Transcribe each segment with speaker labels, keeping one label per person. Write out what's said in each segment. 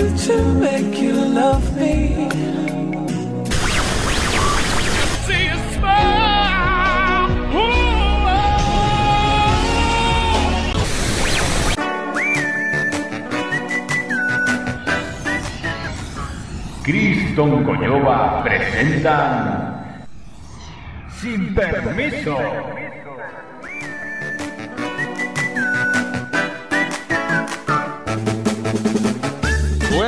Speaker 1: do to make you love me? See you smile. Ooh,
Speaker 2: Criston Coyoba presentan Sin Permiso.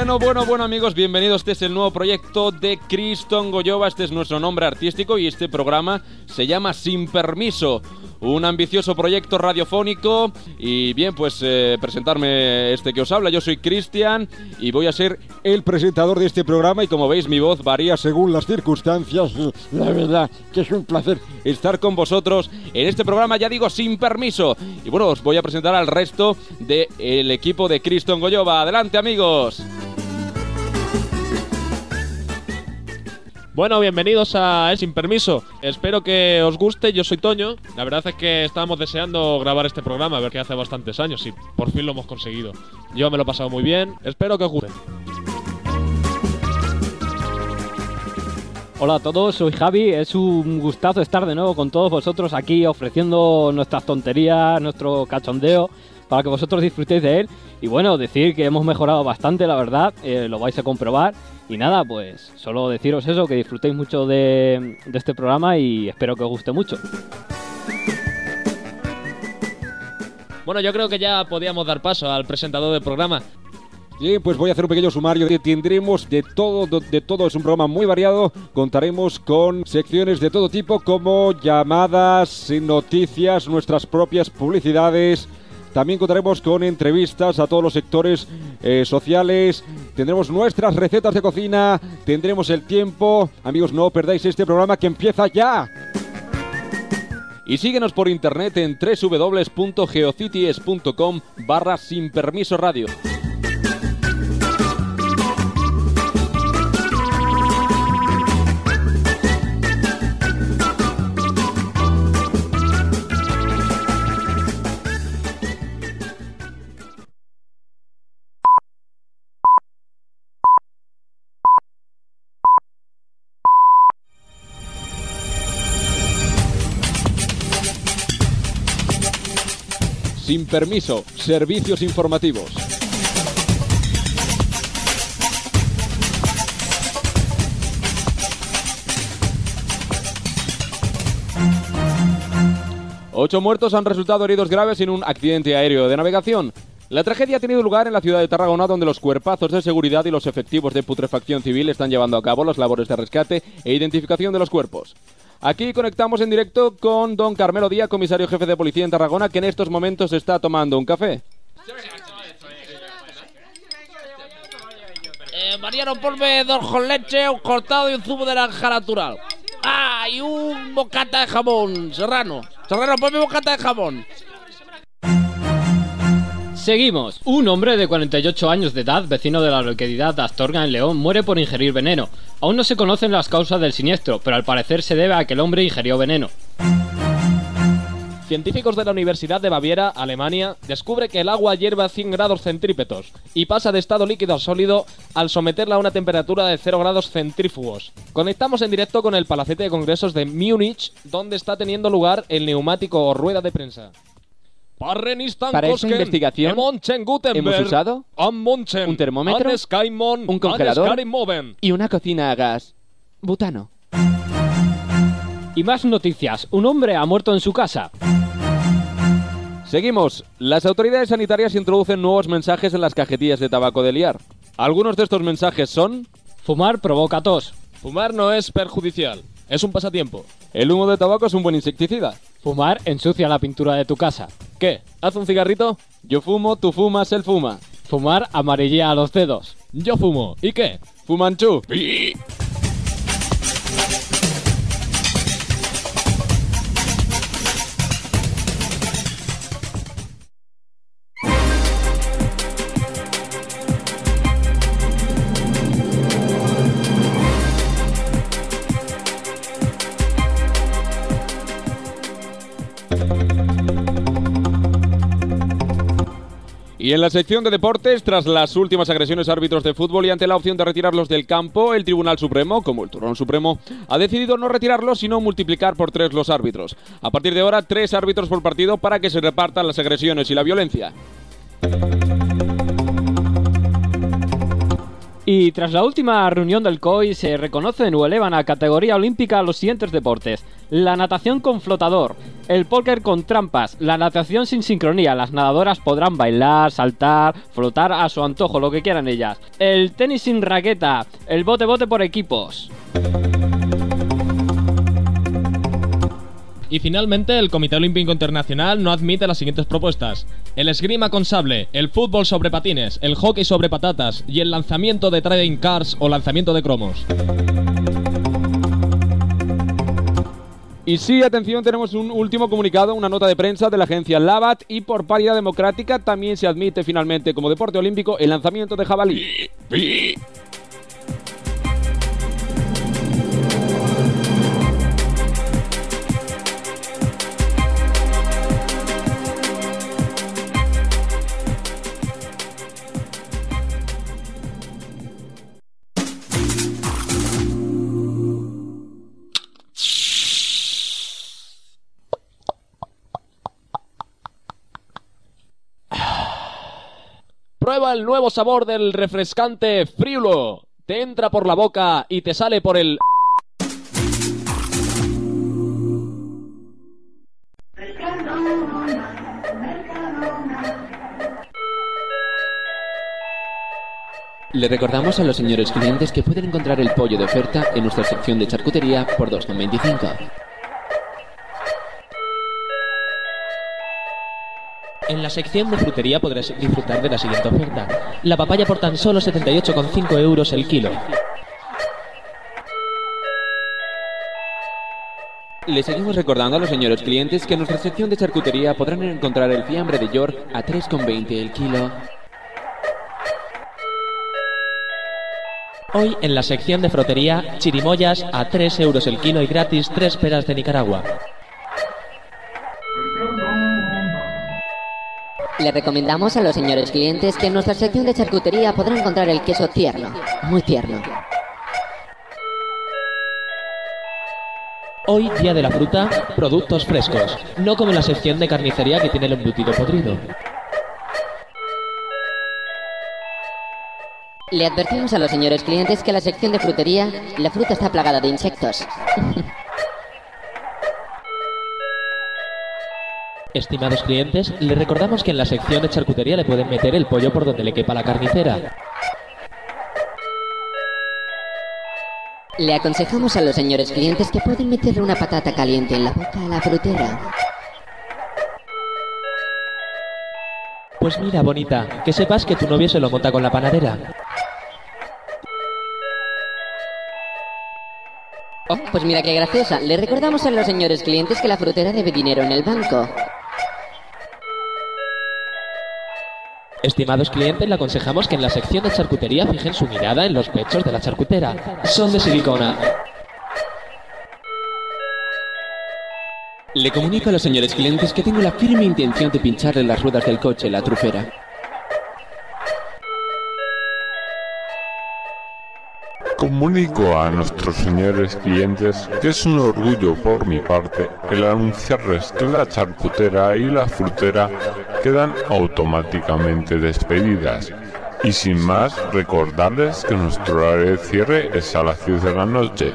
Speaker 3: Bueno, bueno, bueno amigos, bienvenidos. Este es el nuevo proyecto de Criston Goyova. Este es nuestro nombre artístico y este programa se llama Sin Permiso. Un ambicioso proyecto radiofónico. Y bien, pues eh, presentarme este que os habla. Yo soy Cristian y voy a ser el presentador de este programa. Y como veis, mi voz varía según las circunstancias. La verdad que es un placer estar con vosotros en este programa, ya digo, sin permiso. Y bueno, os voy a presentar al resto del equipo de Criston Goyova. Adelante, amigos.
Speaker 4: Bueno, bienvenidos a Sin Permiso. Espero que os guste. Yo soy Toño. La verdad es que estábamos deseando grabar este programa, a ver que hace bastantes años y por fin lo hemos conseguido. Yo me lo he pasado muy bien. Espero que os guste.
Speaker 5: Hola a todos, soy Javi. Es un gustazo estar de nuevo con todos vosotros aquí ofreciendo nuestras tonterías, nuestro cachondeo, para que vosotros disfrutéis de él. Y bueno, decir que hemos mejorado bastante, la verdad, eh, lo vais a comprobar. Y nada, pues solo deciros eso, que disfrutéis mucho de, de este programa y espero que os guste mucho.
Speaker 4: Bueno, yo creo que ya podíamos dar paso al presentador del programa.
Speaker 3: Bien, pues voy a hacer un pequeño sumario. Tendremos de todo, de todo. Es un programa muy variado. Contaremos con secciones de todo tipo como llamadas, noticias, nuestras propias publicidades. También contaremos con entrevistas a todos los sectores eh, sociales. Tendremos nuestras recetas de cocina. Tendremos el tiempo. Amigos, no perdáis este programa que empieza ya. Y síguenos por internet en www.geocities.com barra sin permiso radio. Sin permiso, servicios informativos. Ocho muertos han resultado heridos graves en un accidente aéreo de navegación. La tragedia ha tenido lugar en la ciudad de Tarragona, donde los cuerpazos de seguridad y los efectivos de putrefacción civil están llevando a cabo las labores de rescate e identificación de los cuerpos. Aquí conectamos en directo con don Carmelo Díaz, comisario jefe de policía en Tarragona, que en estos momentos está tomando un café.
Speaker 6: Eh, Mariano, ponme dos con leche, un cortado y un zumo de naranja natural. Ah, y un bocata de jamón, Serrano. Serrano, ponme bocata de jamón.
Speaker 5: Seguimos. Un hombre de 48 años de edad, vecino de la localidad de Astorga en León, muere por ingerir veneno. Aún no se conocen las causas del siniestro, pero al parecer se debe a que el hombre ingirió veneno.
Speaker 4: Científicos de la Universidad de Baviera, Alemania, descubre que el agua hierve a 100 grados centrípetos y pasa de estado líquido a sólido al someterla a una temperatura de 0 grados centrífugos. Conectamos en directo con el Palacete de Congresos de Múnich, donde está teniendo lugar el neumático o rueda de prensa.
Speaker 3: Para esta investigación hemos usado un termómetro, un congelador y una cocina a gas. Butano.
Speaker 5: Y más noticias. Un hombre ha muerto en su casa.
Speaker 3: Seguimos. Las autoridades sanitarias introducen nuevos mensajes en las cajetillas de tabaco de liar. Algunos de estos mensajes son...
Speaker 5: Fumar provoca tos.
Speaker 4: Fumar no es perjudicial, es un pasatiempo.
Speaker 3: El humo de tabaco es un buen insecticida.
Speaker 5: Fumar ensucia la pintura de tu casa.
Speaker 4: ¿Qué? ¿Haz un cigarrito?
Speaker 3: Yo fumo, tú fumas, él fuma.
Speaker 5: Fumar amarillea los dedos.
Speaker 4: Yo fumo. ¿Y qué?
Speaker 3: Fumanchu. Y en la sección de deportes, tras las últimas agresiones a árbitros de fútbol y ante la opción de retirarlos del campo, el Tribunal Supremo, como el Turón Supremo, ha decidido no retirarlos, sino multiplicar por tres los árbitros. A partir de ahora, tres árbitros por partido para que se repartan las agresiones y la violencia.
Speaker 5: Y tras la última reunión del COI se reconocen o elevan a categoría olímpica los siguientes deportes. La natación con flotador, el póker con trampas, la natación sin sincronía, las nadadoras podrán bailar, saltar, flotar a su antojo, lo que quieran ellas. El tenis sin raqueta, el bote bote por equipos.
Speaker 4: Y finalmente, el Comité Olímpico Internacional no admite las siguientes propuestas: el esgrima con sable, el fútbol sobre patines, el hockey sobre patatas y el lanzamiento de trading cars o lanzamiento de cromos.
Speaker 3: Y sí, atención, tenemos un último comunicado, una nota de prensa de la agencia Labat y por paridad democrática también se admite finalmente como deporte olímpico el lanzamiento de jabalí.
Speaker 4: Prueba el nuevo sabor del refrescante Friulo. Te entra por la boca y te sale por el...
Speaker 7: Le recordamos a los señores clientes que pueden encontrar el pollo de oferta en nuestra sección de charcutería por 2,25.
Speaker 8: En la sección de frutería podrás disfrutar de la siguiente oferta. La papaya por tan solo 78,5 euros el kilo.
Speaker 7: Le seguimos recordando a los señores clientes que en nuestra sección de charcutería podrán encontrar el fiambre de York a 3,20 el kilo.
Speaker 8: Hoy en la sección de frutería, chirimoyas a 3 euros el kilo y gratis 3 peras de Nicaragua.
Speaker 9: Le recomendamos a los señores clientes que en nuestra sección de charcutería podrán encontrar el queso tierno, muy tierno.
Speaker 8: Hoy, día de la fruta, productos frescos. No como en la sección de carnicería que tiene el embutido podrido.
Speaker 9: Le advertimos a los señores clientes que en la sección de frutería la fruta está plagada de insectos.
Speaker 8: Estimados clientes, les recordamos que en la sección de charcutería le pueden meter el pollo por donde le quepa la carnicera.
Speaker 9: Le aconsejamos a los señores clientes que pueden meterle una patata caliente en la boca a la frutera.
Speaker 8: Pues mira, bonita, que sepas que tu novio se lo monta con la panadera.
Speaker 9: Oh, pues mira qué graciosa. Le recordamos a los señores clientes que la frutera debe dinero en el banco.
Speaker 8: Estimados clientes, le aconsejamos que en la sección de charcutería fijen su mirada en los pechos de la charcutera. Son de silicona.
Speaker 7: Le comunico a los señores clientes que tengo la firme intención de pincharle las ruedas del coche la trufera.
Speaker 10: Comunico a nuestros señores clientes que es un orgullo por mi parte el anunciarles que la charcutera y la frutera quedan automáticamente despedidas. Y sin más, recordarles que nuestro horario de cierre es a las 10 de la noche.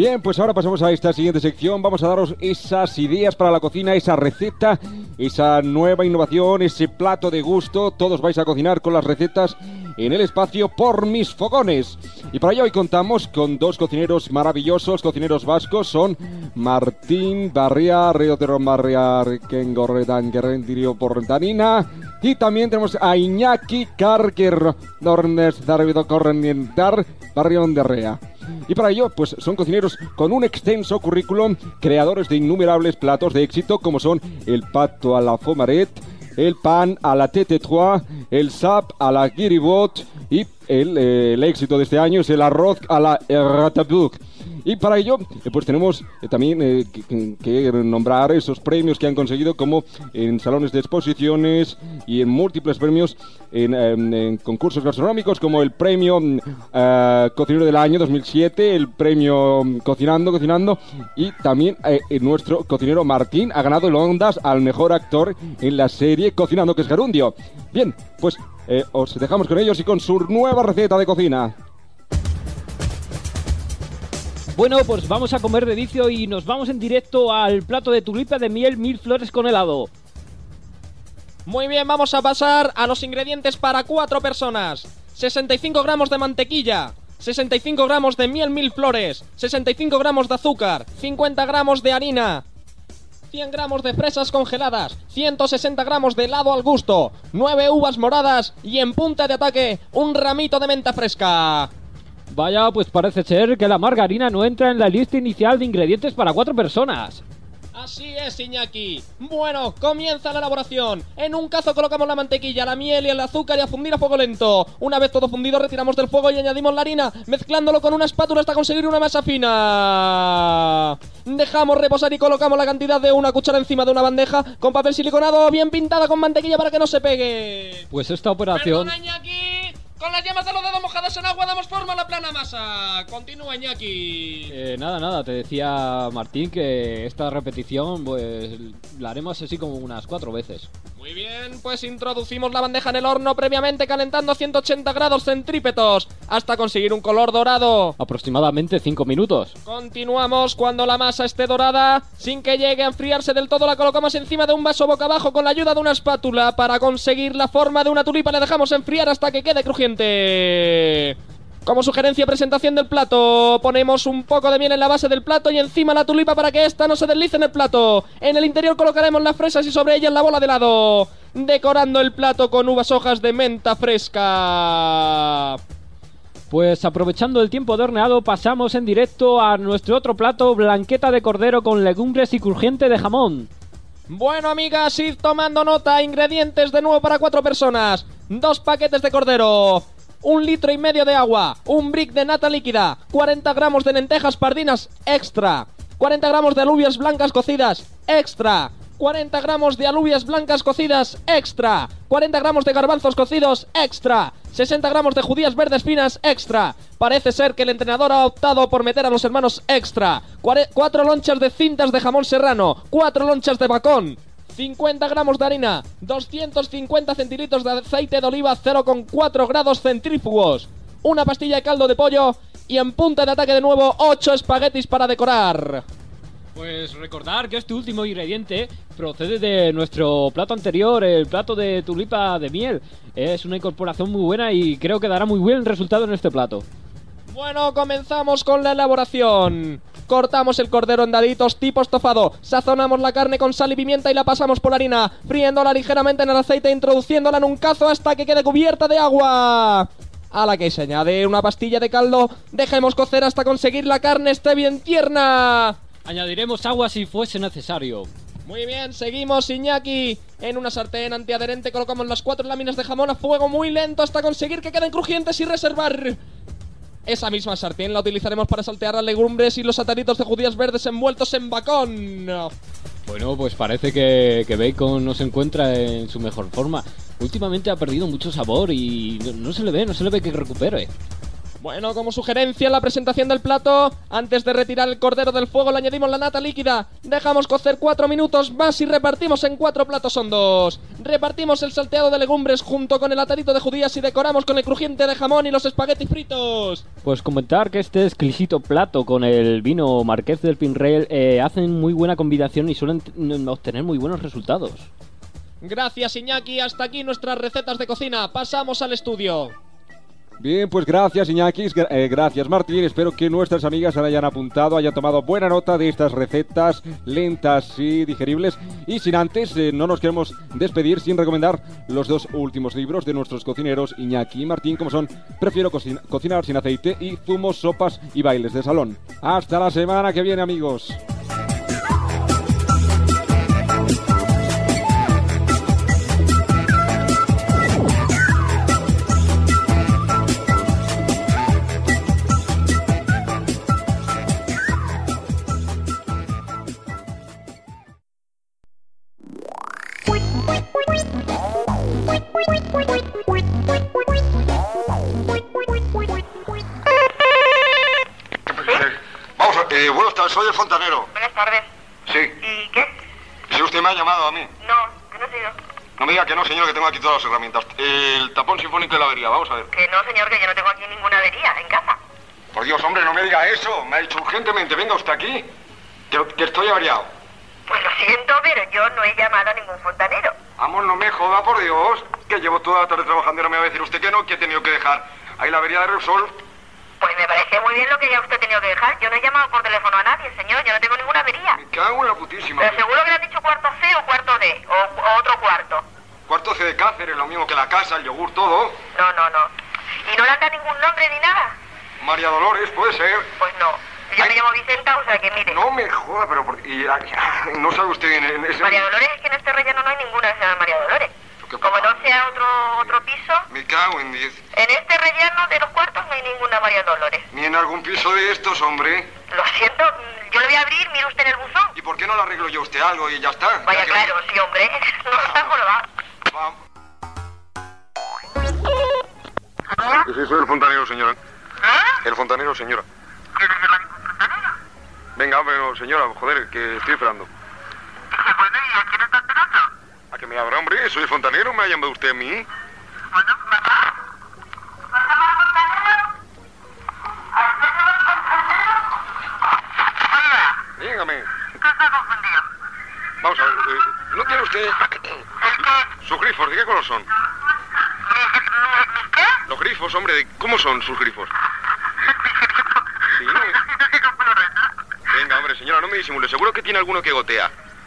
Speaker 3: Bien, pues ahora pasamos a esta siguiente sección. Vamos a daros esas ideas para la cocina, esa receta, esa nueva innovación, ese plato de gusto. Todos vais a cocinar con las recetas en el espacio por mis fogones. Y para ello hoy contamos con dos cocineros maravillosos, cocineros vascos. Son Martín Barria, Río de Romarria, Kengorredan, Guerrendirio Portanina. Y también tenemos a Iñaki Karger, Dornes, Darvido Correnientar, Barrio de Rea. Y para ello, pues son cocineros con un extenso currículum, creadores de innumerables platos de éxito como son el pato a la fomaret, el pan a la TT3, el sap a la Giribot y el, eh, el éxito de este año es el arroz a la Ratabuk. Y para ello, eh, pues tenemos eh, también eh, que, que- nombrar esos premios que han conseguido, como en salones de exposiciones y en múltiples premios en, em, en concursos gastronómicos, como el premio mm, Cocinero del Año 2007, el premio mm, Cocinando, Cocinando, y también eh, nuestro cocinero Martín ha ganado el Ondas al mejor actor en la serie Cocinando, que es Gerundio. Bien, pues eh, os dejamos con ellos y con su nueva receta de cocina.
Speaker 5: Bueno, pues vamos a comer de vicio y nos vamos en directo al plato de tulipa de miel mil flores con helado.
Speaker 4: Muy bien, vamos a pasar a los ingredientes para cuatro personas. 65 gramos de mantequilla, 65 gramos de miel mil flores, 65 gramos de azúcar, 50 gramos de harina, 100 gramos de fresas congeladas, 160 gramos de helado al gusto, 9 uvas moradas y en punta de ataque un ramito de menta fresca.
Speaker 5: Vaya, pues parece ser que la margarina no entra en la lista inicial de ingredientes para cuatro personas.
Speaker 4: Así es, Iñaki. Bueno, comienza la elaboración. En un cazo colocamos la mantequilla, la miel y el azúcar y a fundir a fuego lento. Una vez todo fundido, retiramos del fuego y añadimos la harina, mezclándolo con una espátula hasta conseguir una masa fina. Dejamos reposar y colocamos la cantidad de una cuchara encima de una bandeja con papel siliconado bien pintada con mantequilla para que no se pegue.
Speaker 5: Pues esta operación...
Speaker 4: Perdona, Iñaki. Con las llamas de los dedos mojadas en agua damos forma a la plana masa. Continúa, Iñaki.
Speaker 5: Eh, nada, nada, te decía Martín que esta repetición pues la haremos así como unas cuatro veces.
Speaker 4: Muy bien, pues introducimos la bandeja en el horno previamente calentando a 180 grados centrípetos hasta conseguir un color dorado.
Speaker 5: Aproximadamente cinco minutos.
Speaker 4: Continuamos cuando la masa esté dorada, sin que llegue a enfriarse del todo, la colocamos encima de un vaso boca abajo con la ayuda de una espátula para conseguir la forma de una tulipa. Le dejamos enfriar hasta que quede crujiente. Como sugerencia presentación del plato, ponemos un poco de miel en la base del plato y encima la tulipa para que ésta no se deslice en el plato. En el interior colocaremos las fresas y sobre ellas la bola de helado, decorando el plato con uvas hojas de menta fresca.
Speaker 5: Pues aprovechando el tiempo de horneado, pasamos en directo a nuestro otro plato, blanqueta de cordero con legumbres y crujiente de jamón.
Speaker 4: Bueno, amigas, id tomando nota. Ingredientes de nuevo para cuatro personas. Dos paquetes de cordero. Un litro y medio de agua. Un brick de nata líquida. 40 gramos de lentejas pardinas extra. 40 gramos de alubias blancas cocidas extra. 40 gramos de alubias blancas cocidas extra. 40 gramos de garbanzos cocidos extra. 60 gramos de judías verdes finas extra. Parece ser que el entrenador ha optado por meter a los hermanos extra. 4 lonchas de cintas de jamón serrano. 4 lonchas de bacón. 50 gramos de harina, 250 centilitros de aceite de oliva 0,4 grados centrífugos, una pastilla de caldo de pollo y en punta de ataque de nuevo 8 espaguetis para decorar.
Speaker 5: Pues recordar que este último ingrediente procede de nuestro plato anterior, el plato de tulipa de miel. Es una incorporación muy buena y creo que dará muy buen resultado en este plato.
Speaker 4: Bueno, comenzamos con la elaboración. Cortamos el cordero en daditos tipo estofado, sazonamos la carne con sal y pimienta y la pasamos por la harina, friéndola ligeramente en el aceite e introduciéndola en un cazo hasta que quede cubierta de agua. A la que se añade una pastilla de caldo, dejemos cocer hasta conseguir la carne esté bien tierna.
Speaker 5: Añadiremos agua si fuese necesario.
Speaker 4: Muy bien, seguimos Iñaki. En una sartén antiadherente colocamos las cuatro láminas de jamón a fuego muy lento hasta conseguir que queden crujientes y reservar. Esa misma sartén la utilizaremos para saltear las legumbres y los ataditos de judías verdes envueltos en bacón.
Speaker 5: Bueno, pues parece que, que Bacon no se encuentra en su mejor forma. Últimamente ha perdido mucho sabor y no se le ve, no se le ve que recupere.
Speaker 4: Bueno, como sugerencia en la presentación del plato, antes de retirar el cordero del fuego le añadimos la nata líquida, dejamos cocer 4 minutos más y repartimos en cuatro platos hondos. Repartimos el salteado de legumbres junto con el atadito de judías y decoramos con el crujiente de jamón y los espaguetis fritos.
Speaker 5: Pues comentar que este exquisito plato con el vino Marqués del Pinrel eh, hacen muy buena combinación y suelen obtener muy buenos resultados.
Speaker 4: Gracias Iñaki, hasta aquí nuestras recetas de cocina, pasamos al estudio.
Speaker 3: Bien, pues gracias Iñaki, gra- eh, gracias Martín. Espero que nuestras amigas se hayan apuntado, hayan tomado buena nota de estas recetas lentas y digeribles. Y sin antes, eh, no nos queremos despedir sin recomendar los dos últimos libros de nuestros cocineros Iñaki y Martín, como son Prefiero cocina- cocinar sin aceite y Zumos, sopas y bailes de salón. Hasta la semana que viene, amigos.
Speaker 11: Vamos, a, eh, buenas tardes, soy el fontanero.
Speaker 12: Buenas tardes.
Speaker 11: Sí.
Speaker 12: ¿Y qué?
Speaker 11: Si usted me ha llamado a mí.
Speaker 12: No, que no sé sido.
Speaker 11: No me diga que no, señor, que tengo aquí todas las herramientas. El tapón sinfónico y la avería, vamos a ver.
Speaker 12: Que no, señor, que yo no tengo aquí ninguna avería en casa.
Speaker 11: Por Dios, hombre, no me diga eso. Me ha dicho urgentemente, venga usted aquí, que, que estoy averiado.
Speaker 12: Pues lo siento, pero yo no he llamado a ningún fontanero.
Speaker 11: Vamos, no me joda, por Dios que llevo toda la tarde trabajando y no me va a decir usted que no, que he tenido que dejar ahí la avería de Repsol.
Speaker 12: Pues me parece muy bien lo que ya usted ha tenido que dejar. Yo no he llamado por teléfono a nadie, señor. Yo no tengo ninguna avería.
Speaker 11: Me cago en la putísima.
Speaker 12: Pero seguro que le han dicho cuarto C o cuarto D. O, o otro cuarto.
Speaker 11: Cuarto C de Cáceres, lo mismo que la casa, el yogur, todo.
Speaker 12: No, no, no. ¿Y no le han dado ningún nombre ni nada?
Speaker 11: María Dolores, puede ser.
Speaker 12: Pues no. Yo me llamo Vicenta, o sea que mire.
Speaker 11: No me joda, pero por... y, ah, no sabe usted en, en ese...
Speaker 12: María Dolores, es que en este relleno no hay ninguna que se llama María Dolores. Como no sea otro otro piso,
Speaker 11: Me cago en diez.
Speaker 12: en este relleno de los cuartos no hay ninguna María Dolores.
Speaker 11: Ni en algún piso de estos, hombre.
Speaker 12: Lo siento, yo le voy a abrir, mire usted en el buzón.
Speaker 11: ¿Y por qué no le arreglo yo a usted algo y ya está?
Speaker 12: Vaya,
Speaker 11: Ya que-
Speaker 12: claro, sí, hombre. No está jorobado.
Speaker 11: Que sí, soy el fontanero, señora.
Speaker 12: ¿Ah?
Speaker 11: El fontanero, señora. Venga, pero señora, joder, que estoy esperando. ¿A que me abra, hombre? Soy fontanero, ¿me ha llamado usted a mí? Dígame. Vamos a ver, eh, ¿no tiene usted sus grifos? ¿De qué color son? Los grifos, hombre, ¿de ¿cómo son sus grifos? Sí. Venga, hombre, señora, no me disimule. Seguro que tiene alguno que gotea.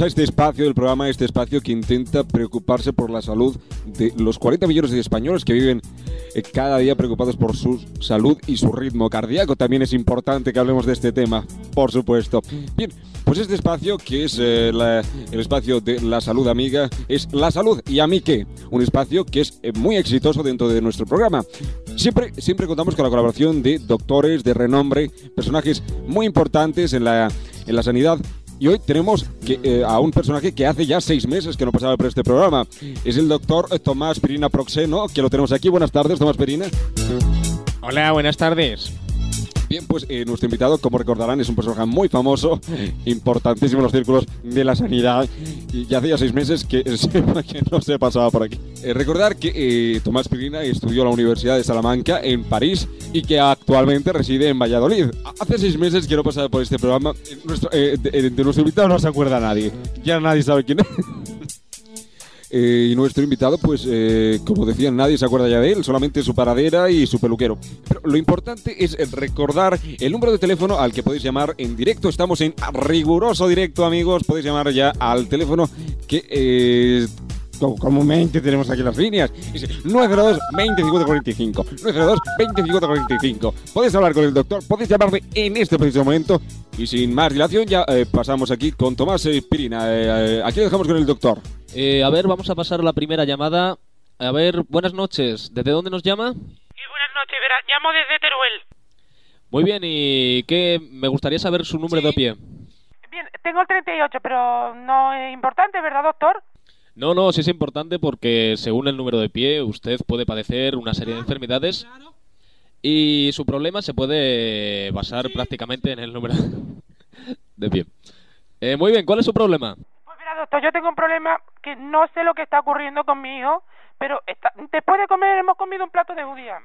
Speaker 3: a este espacio del programa, este espacio que intenta preocuparse por la salud de los 40 millones de españoles que viven eh, cada día preocupados por su salud y su ritmo cardíaco. También es importante que hablemos de este tema, por supuesto. Bien, pues este espacio, que es eh, la- el espacio de la salud amiga, es La Salud y a mí qué, un espacio que es eh, muy exitoso dentro de nuestro programa. Siempre, siempre contamos con la colaboración de doctores de renombre, personajes muy importantes en la, en la sanidad y hoy tenemos que, eh, a un personaje que hace ya seis meses que no pasaba por este programa. Es el doctor Tomás Perina Proxeno, que lo tenemos aquí. Buenas tardes, Tomás Perina.
Speaker 13: Hola, buenas tardes.
Speaker 3: Bien, pues eh, nuestro invitado, como recordarán, es un personaje muy famoso, importantísimo en los círculos de la sanidad. Y ya hacía seis meses que, que no se pasaba por aquí. Eh, recordar que eh, Tomás Pirina estudió en la Universidad de Salamanca, en París, y que actualmente reside en Valladolid. Hace seis meses que no pasaba por este programa. Eh, nuestro- eh, de, de nuestro invitado no se acuerda nadie. Ya nadie sabe quién es. Eh, y nuestro invitado, pues, eh, como decían, nadie se acuerda ya de él, solamente su paradera y su peluquero. Pero lo importante es recordar el número de teléfono al que podéis llamar en directo. Estamos en riguroso directo, amigos. Podéis llamar ya al teléfono que eh, comúnmente tenemos aquí las líneas. Es 902 20 50 45. 902 20 50 45. Podéis hablar con el doctor, podéis llamarle en este preciso momento. Y sin más dilación, ya eh, pasamos aquí con Tomás Pirina. Eh, eh, aquí lo dejamos con el doctor.
Speaker 13: Eh, a ver, vamos a pasar a la primera llamada. A ver, buenas noches. ¿Desde dónde nos llama?
Speaker 14: Buenas noches, verás, llamo desde Teruel.
Speaker 13: Muy bien, y qué me gustaría saber su número de pie.
Speaker 14: Bien, tengo el 38, pero no es importante, ¿verdad, doctor?
Speaker 13: No, no, sí es importante porque según el número de pie usted puede padecer una serie de enfermedades y su problema se puede basar prácticamente en el número de pie. Eh, muy bien, ¿cuál es su problema?
Speaker 14: Pues mira, doctor, yo tengo un problema que no sé lo que está ocurriendo con mi hijo, pero está- después de comer hemos comido un plato de judía.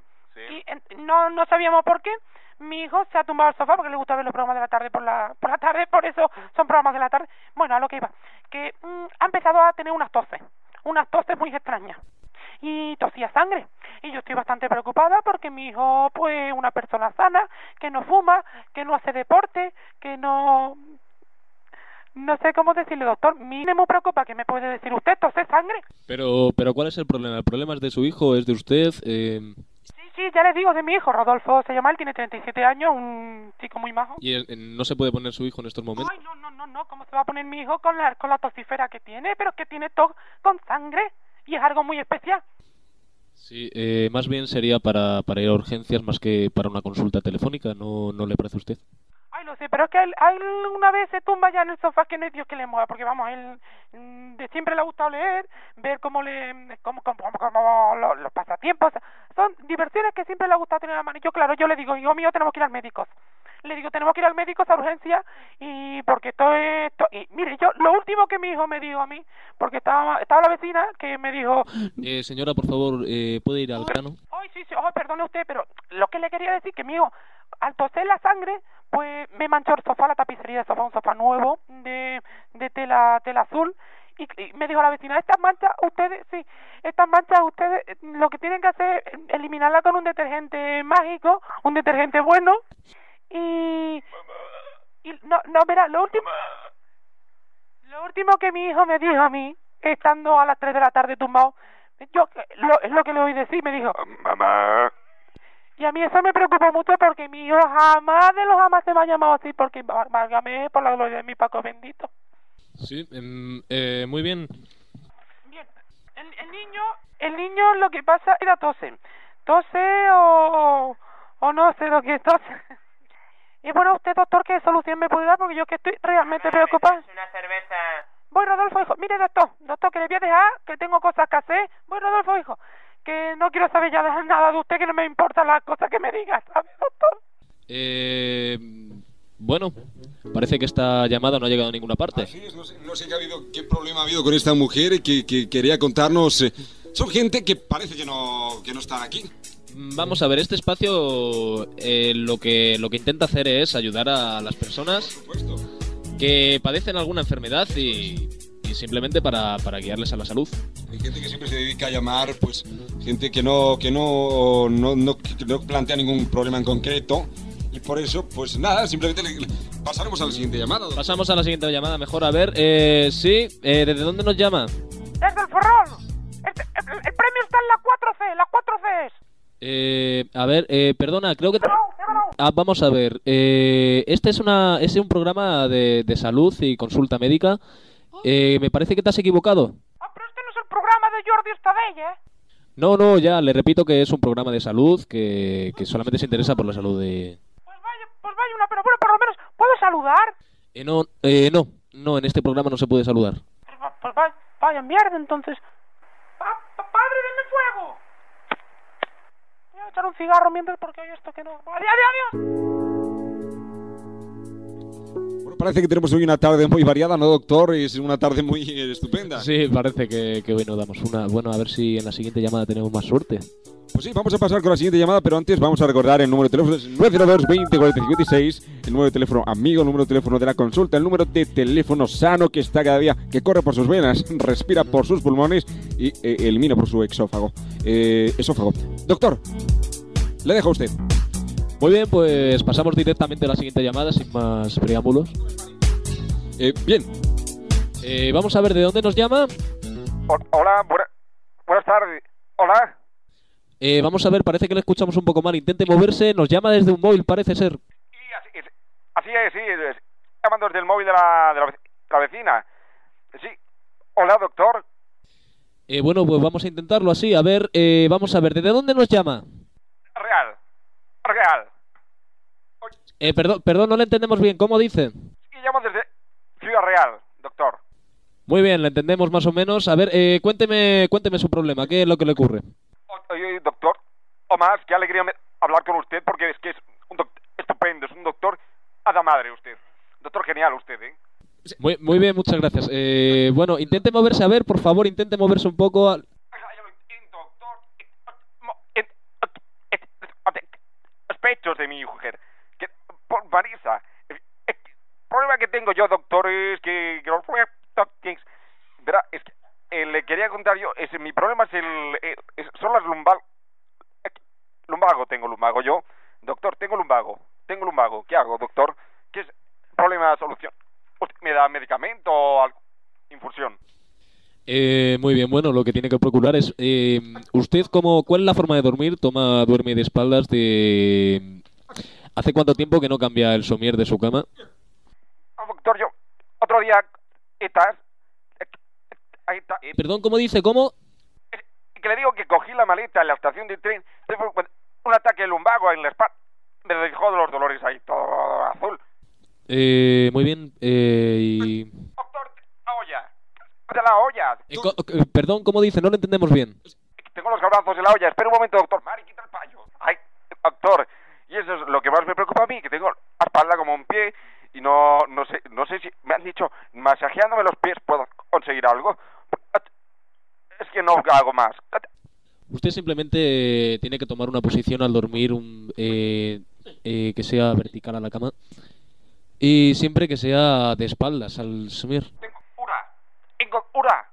Speaker 14: Y en- no, no sabíamos por qué. Mi hijo se ha tumbado al sofá porque le gusta ver los programas de la tarde por la, por la tarde, por eso son programas de la tarde. Bueno, a lo que iba, que mm, ha empezado a tener unas toses, unas toses muy extrañas. y tosía sangre. Y yo estoy bastante preocupada porque mi hijo, pues, una persona sana, que no fuma, que no hace deporte, que no... No sé cómo decirle, doctor. Me preocupa. ¿Qué me puede decir usted? ¿Tose sangre?
Speaker 13: Pero, pero ¿cuál es el problema? ¿El problema es de su hijo? ¿Es de usted? Eh,
Speaker 14: Sí, ya le digo, de mi hijo. Rodolfo se llama, él tiene 37 años, un chico muy majo.
Speaker 13: ¿Y no se puede poner su hijo en estos momentos?
Speaker 14: Ay, no, no, no, no, ¿cómo se va a poner mi hijo con la, con la tosifera que tiene? Pero que tiene tos con sangre y es algo muy especial.
Speaker 13: Sí, eh, más bien sería para, para ir a urgencias más que para una consulta telefónica, ¿no, no le parece a usted?
Speaker 14: Ay, lo sé, pero es que él, a él una vez se tumba ya en el sofá que no hay Dios que le mueva, porque vamos, él mm, de siempre le ha gustado leer, ver cómo le, cómo, cómo, cómo, cómo lo- los pasatiempos, son diversiones que siempre le ha gustado tener en la mano. Y yo, claro, yo le digo, hijo mío, tenemos que ir al médico. Le digo, tenemos que ir al médico a urgencia y porque esto es... esto- Y mire, yo, lo último que mi hijo me dijo a mí, porque estaba, estaba la vecina que me dijo,
Speaker 13: Eh, señora, por favor, eh, ¿puede ir al grano?
Speaker 14: Ay, sí, sí, ay, perdone usted, pero lo que le quería decir que mío, al toser la sangre, pues me manchó el sofá, la tapicería del sofá, un sofá nuevo de, de tela, tela azul. Y, me dijo la vecina, estas manchas, ustedes, sí, estas manchas, ustedes lo que tienen que hacer es eliminarla con un detergente mágico, un detergente bueno. Y, y no, no, verá, lo último, lo último que mi hijo me dijo a mí, estando a las 3 de la tarde tumbado, yo, lo, es lo que le oí decir, me dijo, mamá. Y a mí eso me preocupó mucho porque mi hijo jamás de los jamás se me ha llamado así, porque válgame por la gloria de mi Paco bendito.
Speaker 13: Sí, em, eh, muy bien.
Speaker 14: El, el niño, el niño lo que pasa era tose. Tose o, o no sé lo que es tose. Y bueno, usted, doctor, ¿qué solución me puede dar? Porque yo que estoy realmente preocupada.
Speaker 15: Una cerveza.
Speaker 14: Voy, Rodolfo, hijo. Mire, doctor, doctor, que le voy a dejar, que tengo cosas que hacer. Voy, Rodolfo, hijo, que no quiero saber ya nada de usted, que no me importa las cosas que me diga, ¿sabe, doctor?
Speaker 13: Eh, bueno, parece que esta llamada no ha llegado a ninguna parte.
Speaker 3: No sé qué, ha habido, qué problema ha habido con esta mujer que, que quería contarnos. eh, son gente que parece que no, que no están aquí.
Speaker 13: Mm, Vamos a ver, este espacio eh, lo, que, lo que intenta hacer es ayudar a las personas que padecen alguna enfermedad y, y simplemente para, para guiarles a la salud.
Speaker 3: Hay gente que siempre se dedica a llamar, pues, gente que no, que no, no, no, que no plantea ningún problema en concreto. Y por eso, pues nada, simplemente le- le- pasaremos a la siguiente llamada.
Speaker 13: Pasamos a la siguiente llamada, mejor a ver. Eh, sí, eh, ¿desde dónde nos llama?
Speaker 14: ¡Es del forrón! El, el- el premio está en la 4C, la 4C.
Speaker 13: Eh, a ver, eh, perdona, creo que... Ah, vamos a ver. Eh, este es, una, es un programa de, de salud y consulta médica. Eh, me parece que te has equivocado.
Speaker 14: Es el programa de Jordi Estadella, ¿eh?
Speaker 13: No, no, ya, le repito que es un programa de salud que, que solamente se interesa por la salud de...
Speaker 14: Pues vaya una, pero bueno, por lo menos, ¿puedo saludar?
Speaker 13: Eh, no, eh, no, no, en este programa no se puede saludar.
Speaker 14: Pues vaya, vaya mierda, entonces. Pa- pa- ¡Padre, denme fuego! Voy a echar un cigarro mientras porque hay esto que no... ¡Adiós, adiós, adiós!
Speaker 3: Parece que tenemos hoy una tarde muy variada, ¿no, doctor? Es una tarde muy eh, estupenda.
Speaker 13: Sí, parece que, que hoy nos damos una... Bueno, a ver si en la siguiente llamada tenemos más suerte.
Speaker 3: Pues sí, vamos a pasar con la siguiente llamada, pero antes vamos a recordar el número de teléfono, es 902 20 45 16, el número de teléfono amigo, el número de teléfono de la consulta, el número de teléfono sano que está cada día, que corre por sus venas, respira por sus pulmones y eh, elimina por su exófago. Eh, esófago. Doctor, le dejo a usted.
Speaker 13: Muy bien, pues pasamos directamente a la siguiente llamada sin más preámbulos.
Speaker 3: Eh, bien.
Speaker 13: Eh, vamos a ver de dónde nos llama.
Speaker 16: Hola, buena- buenas tardes. Hola.
Speaker 13: Eh, vamos a ver, parece que le escuchamos un poco mal. Intente moverse, nos llama desde un móvil, parece ser.
Speaker 16: Así es, sí, es- llamando desde el móvil de la, de la, vec- la vecina. Sí. Hola, doctor.
Speaker 13: Eh, bueno, pues vamos a intentarlo así. A ver, eh, vamos a ver, ¿desde dónde nos llama?
Speaker 16: Real.
Speaker 13: Eh, perdón, perdón, no le entendemos bien. ¿Cómo dice?
Speaker 16: Y llamo desde Ciudad Real, doctor.
Speaker 13: Muy bien, le entendemos más o menos. A ver, eh, cuénteme, cuénteme su problema. ¿Qué es lo que le ocurre?
Speaker 16: Oye, doctor. O más, qué alegría hablar con usted porque es que es un doctor estupendo, es un doctor a la madre usted. Doctor genial usted, ¿eh?
Speaker 13: Muy, muy bien, muchas gracias. Eh, bueno, intente moverse, a ver, por favor, intente moverse un poco. al-
Speaker 16: Aspectos de mi mujer. Que, por Marisa. El problema que tengo yo, doctor, es que... Verá, es que eh, le quería contar yo, es, mi problema es el, eh, son las lumbar... Lumbago, tengo lumbago yo. Doctor, tengo lumbago, tengo lumbago. ¿Qué hago, doctor? ¿Qué es problema, solución? ¿Usted ¿Me da medicamento o infusión?
Speaker 13: Eh, muy bien, bueno, lo que tiene que procurar es... eh, ¿Usted cómo, cuál es la forma de dormir? ¿Toma, duerme de espaldas de... ¿Hace cuánto tiempo que no cambia el somier de su cama?
Speaker 16: Doctor, yo otro día... Estás... eh, Ahí está.
Speaker 13: Perdón, ¿cómo dice? ¿Cómo?
Speaker 16: que le digo que cogí la maleta en la estación de tren, un ataque lumbago en la espalda, me dejó de los dolores ahí, todo azul.
Speaker 13: Eh, muy bien, eh, y...
Speaker 16: De la olla,
Speaker 13: eh, co- eh, perdón, ¿cómo dice? No lo entendemos bien.
Speaker 16: tengo los brazos en la olla, espera un momento, doctor, Mari, quita el payo. Ay, doctor, y eso es lo que más me preocupa a mí, que tengo la espalda como un pie y no, no sé, no sé si, me han dicho, masajeándome los pies puedo conseguir algo. Es que no hago más.
Speaker 13: Usted simplemente eh, tiene que tomar una posición al dormir un, eh, eh, que sea vertical a la cama y siempre que sea de espaldas al somier.
Speaker 16: Tengo una.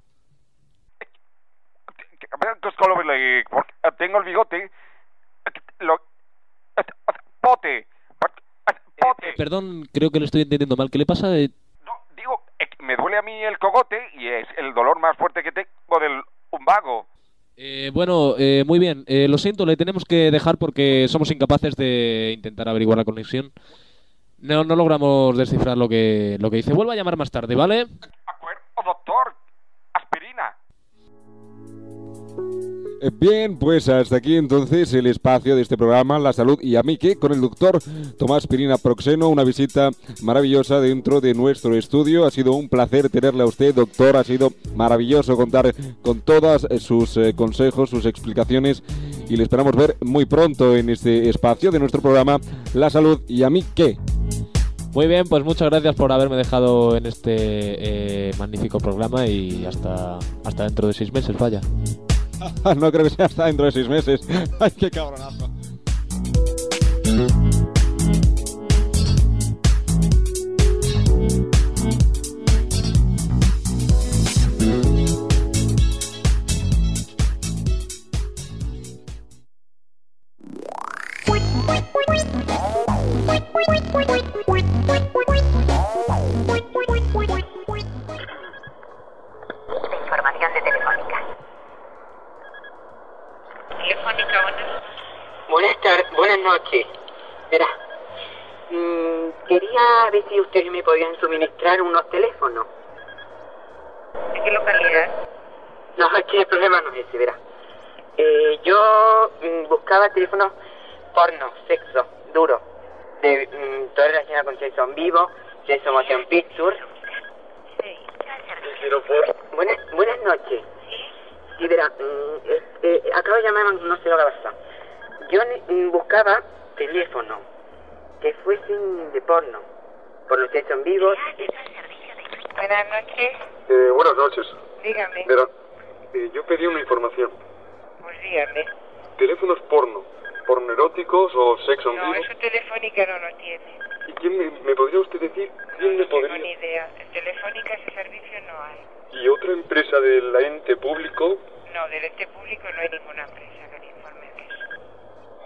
Speaker 16: Color le- porque Tengo el bigote. Lo, pote. Pote.
Speaker 13: Perdón, creo que lo estoy entendiendo mal. ¿Qué le pasa? Eh,
Speaker 16: Digo, eh, me duele a mí el cogote y es el dolor más fuerte que tengo del lumbago.
Speaker 13: eh, bueno, eh, muy bien. Eh, lo siento, le tenemos que dejar porque somos incapaces de intentar averiguar la conexión. No, no logramos descifrar lo que, lo que dice. Vuelva a llamar más tarde, ¿vale?
Speaker 3: Bien, pues hasta aquí entonces el espacio de este programa, La Salud y a mí que con el doctor Tomás Pirina Proxeno, una visita maravillosa dentro de nuestro estudio. Ha sido un placer tenerle a usted, doctor. Ha sido maravilloso contar con todos sus eh, consejos, sus explicaciones y le esperamos ver muy pronto en este espacio de nuestro programa, La Salud y a mí que.
Speaker 13: Muy bien, pues muchas gracias por haberme dejado en este eh, magnífico programa y hasta, hasta dentro de seis meses, vaya.
Speaker 3: No creo que sea hasta dentro de seis meses. Ay, qué cabronazo.
Speaker 17: Telefónica, buenas.
Speaker 18: Buenas tardes, buenas noches. Verá, mm, quería ver si ustedes me podían suministrar unos teléfonos.
Speaker 17: ¿De qué localidad?
Speaker 18: No, es que el problema no es ese, verá. Eh, yo mm, buscaba teléfonos porno, sexo, duro, de mm, todo relacionado con Jason Vivo, Jason Motion Picture. Buenas, buenas noches. Sí, verá, mm, este, acabo de llamar, no sé lo que pasa. Yo mm, buscaba teléfonos que fuesen de porno, por los Jason vivos.
Speaker 17: Buenas noches.
Speaker 11: Eh, buenas noches.
Speaker 17: Dígame.
Speaker 11: Verá, eh, yo pedí una información.
Speaker 17: Pues dígame.
Speaker 11: ¿Teléfonos porno? ¿Porno eróticos o sexo en
Speaker 17: No,
Speaker 11: vivo?
Speaker 17: eso Telefónica no lo tiene.
Speaker 11: ¿Y quién me, me podría usted decir quién me
Speaker 17: No tengo
Speaker 11: podría?
Speaker 17: ni idea. En Telefónica ese servicio no hay.
Speaker 11: ¿Y otra empresa del ente público?
Speaker 17: No, del ente público no hay ninguna empresa que informe de eso.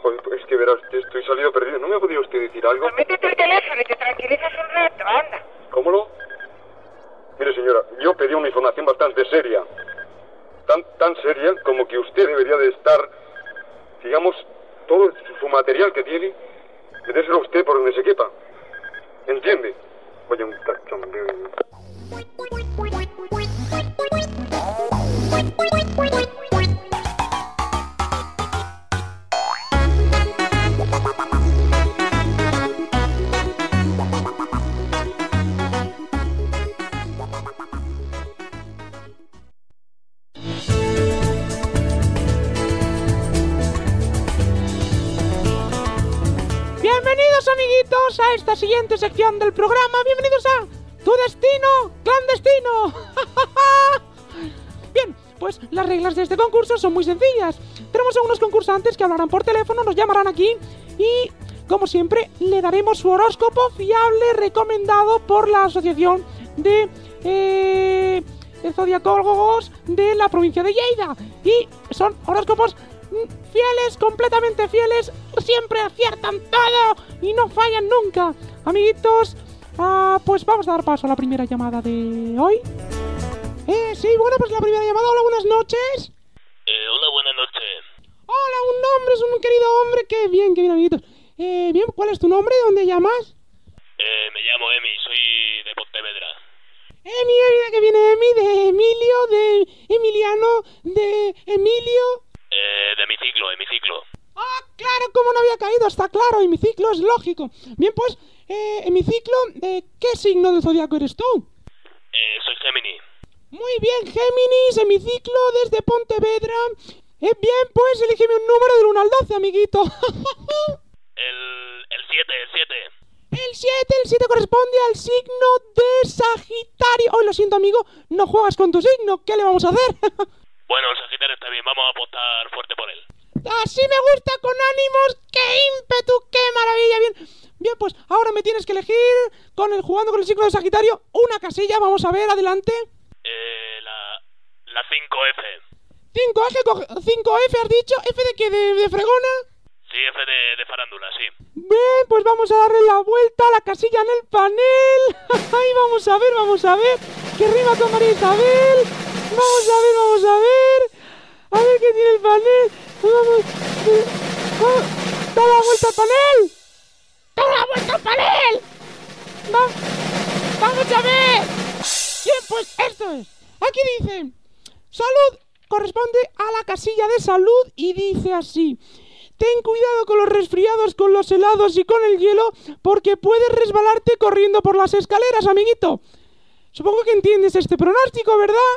Speaker 11: Joder, pues es que verás, estoy salido perdido. ¿No me podría usted decir algo?
Speaker 17: Pues métete el teléfono y te tranquilizas un rato, anda.
Speaker 11: ¿Cómo lo? Mire, señora, yo pedí una información bastante seria. Tan, tan seria como que usted debería de estar, digamos, todo su, su material que tiene, metérselo a usted por donde se quepa. ¿Entiende? Vaya un cachondeo.
Speaker 19: A esta siguiente sección del programa. Bienvenidos a Tu Destino Clandestino. Pues las reglas de este concurso son muy sencillas. Tenemos a unos concursantes que hablarán por teléfono, nos llamarán aquí y, como siempre, le daremos su horóscopo fiable recomendado por la Asociación de... eh, zodiacólogos de la provincia de Lleida. Y son horóscopos mm, fieles, completamente fieles, siempre aciertan todo y no fallan nunca. Amiguitos, ah, pues vamos a dar paso a la primera llamada de hoy. Eh, sí, bueno, pues la primera llamada. Hola, buenas noches.
Speaker 20: Eh, hola, buenas noches.
Speaker 19: Hola, un nombre, es un querido hombre. Qué bien, qué bien, amiguitos. Eh, bien, ¿cuál es tu nombre? ¿Dónde llamas?
Speaker 20: Eh, me llamo Emi, soy de Pontevedra.
Speaker 19: Emi, Emi, ¿de qué viene Emi? ¿De Emilio? ¿De Emiliano? ¿De Emilio?
Speaker 20: Eh, de mi ciclo, de mi ciclo.
Speaker 19: Ah, claro, como no había caído, está claro, hemiciclo es lógico. Bien, pues, eh, hemiciclo, ¿de qué signo del zodiaco eres tú?
Speaker 20: Eh, soy Gemini.
Speaker 19: Muy bien, Géminis, hemiciclo desde Pontevedra. Eh, bien, pues, elígeme un número del 1 al 12, amiguito.
Speaker 20: El, el 7, el 7.
Speaker 19: El 7, el 7 corresponde al signo de Sagitario. Hoy lo siento, amigo, no juegas con tu signo. ¿Qué le vamos a hacer?
Speaker 20: Bueno, el Sagitario está bien, vamos a apostar fuerte por él.
Speaker 19: Así me gusta, con ánimos. ¡Qué ímpetu! ¡Qué maravilla! Bien, bien, pues ahora me tienes que elegir, con el jugando con el signo de Sagitario, una casilla. Vamos a ver, adelante.
Speaker 20: Eh, la, la 5F.
Speaker 19: 5F, 5F has dicho. ¿F de qué? ¿De, de fregona?
Speaker 20: Sí, F de, de farándula, sí.
Speaker 19: Bien, pues vamos a darle la vuelta a la casilla en el panel. Ay, vamos a ver, vamos a ver. ¿Qué rima con María Isabel? Vamos a ver, vamos a ver. A ver qué tiene el panel. Vamos. eh, vamos. ¡Da la vuelta al panel! ¡Da la vuelta al panel! Va- ¡Vamos a ver! Bien, pues esto es. Aquí dice: Salud corresponde a la casilla de salud y dice así. Ten cuidado con los resfriados, con los helados y con el hielo, porque puedes resbalarte corriendo por las escaleras, amiguito. Supongo que entiendes este pronóstico, ¿verdad?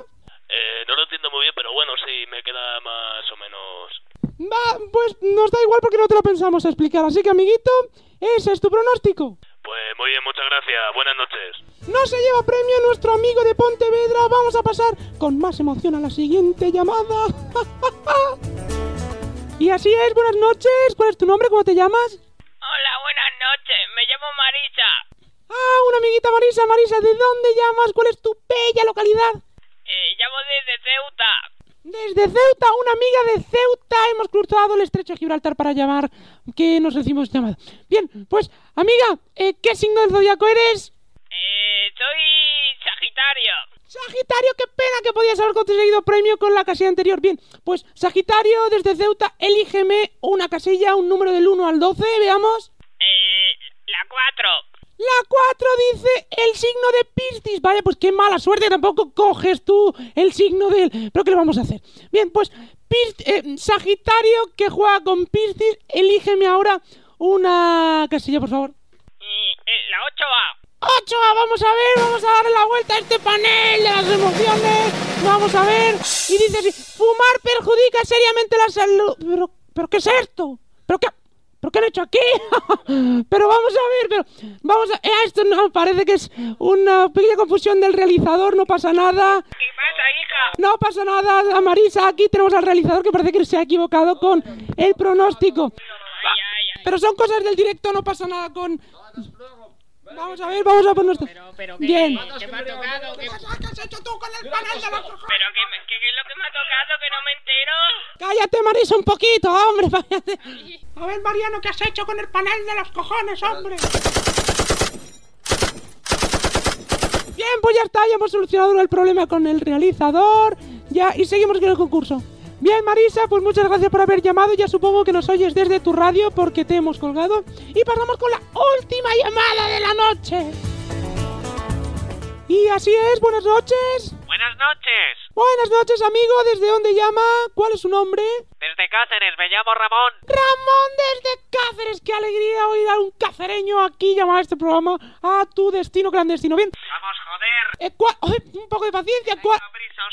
Speaker 20: Eh, no lo entiendo muy bien, pero bueno, sí, me queda más o menos...
Speaker 19: Va, pues nos da igual porque no te lo pensamos explicar. Así que, amiguito, ese es tu pronóstico.
Speaker 20: Pues muy bien, muchas gracias. Buenas noches.
Speaker 19: No se lleva premio nuestro amigo de Pontevedra. Vamos a pasar con más emoción a la siguiente llamada. y así es, buenas noches. ¿Cuál es tu nombre? ¿Cómo te llamas?
Speaker 21: Hola, buenas noches. Me llamo Marisa.
Speaker 19: Ah, una amiguita Marisa. Marisa, ¿de dónde llamas? ¿Cuál es tu bella localidad?
Speaker 21: Eh, llamo desde Ceuta.
Speaker 19: Desde Ceuta, una amiga de Ceuta. Hemos cruzado el estrecho de Gibraltar para llamar que nos recibimos llamada. Bien, pues, amiga, eh, ¿qué signo del zodiaco eres?
Speaker 21: Eh, soy Sagitario.
Speaker 19: Sagitario, qué pena que podías haber conseguido premio con la casilla anterior. Bien, pues Sagitario desde Ceuta, elígeme una casilla, un número del 1 al 12, veamos.
Speaker 21: Eh, la 4.
Speaker 19: La 4 dice el signo de Piscis. Vale, pues qué mala suerte, tampoco coges tú el signo de él. Pero ¿qué le vamos a hacer? Bien, pues Pis- eh, Sagitario que juega con Piscis, elígeme ahora una casilla, por favor.
Speaker 21: Eh, la 8A.
Speaker 19: 8, vamos a ver, vamos a darle la vuelta a este panel de las emociones. Vamos a ver. Y dice así, fumar perjudica seriamente la salud. Pero, pero ¿qué es esto? ¿Pero qué? ¿Pero qué han hecho aquí? pero vamos a ver, pero vamos a... eh, esto no, parece que es una pequeña confusión del realizador, no pasa nada.
Speaker 21: ¿Qué pasa, hija?
Speaker 19: No pasa nada, a Marisa, aquí tenemos al realizador que parece que se ha equivocado con el pronóstico. Pero son cosas del directo, no pasa nada con... Vamos a ver, vamos a ponernos... Bien.
Speaker 21: ¿Qué me ha tocado? ¿Qué, has hecho tú con el panel de los ¿Pero qué, me- qué es lo que me ha tocado? Que no me entero.
Speaker 19: Cállate, Marisa, un poquito, hombre, cállate. A ver, Mariano, ¿qué has hecho con el panel de los cojones, hombre? Bien, pues ya está, ya hemos solucionado el problema con el realizador. Ya, y seguimos con el concurso. Bien, Marisa, pues muchas gracias por haber llamado. Ya supongo que nos oyes desde tu radio porque te hemos colgado. Y pasamos con la última llamada de la noche. Y así es, buenas noches.
Speaker 21: Buenas noches.
Speaker 19: Buenas noches, amigo. ¿Desde dónde llama? ¿Cuál es su nombre?
Speaker 21: Desde Cáceres, me llamo Ramón.
Speaker 19: Ramón desde Cáceres. Qué alegría oír a un cacereño aquí llamar a este programa a tu destino clandestino. Bien.
Speaker 21: Vamos, joder.
Speaker 19: Eh, ¿cuál- un poco de paciencia. ¿Cuál,
Speaker 21: Prisa,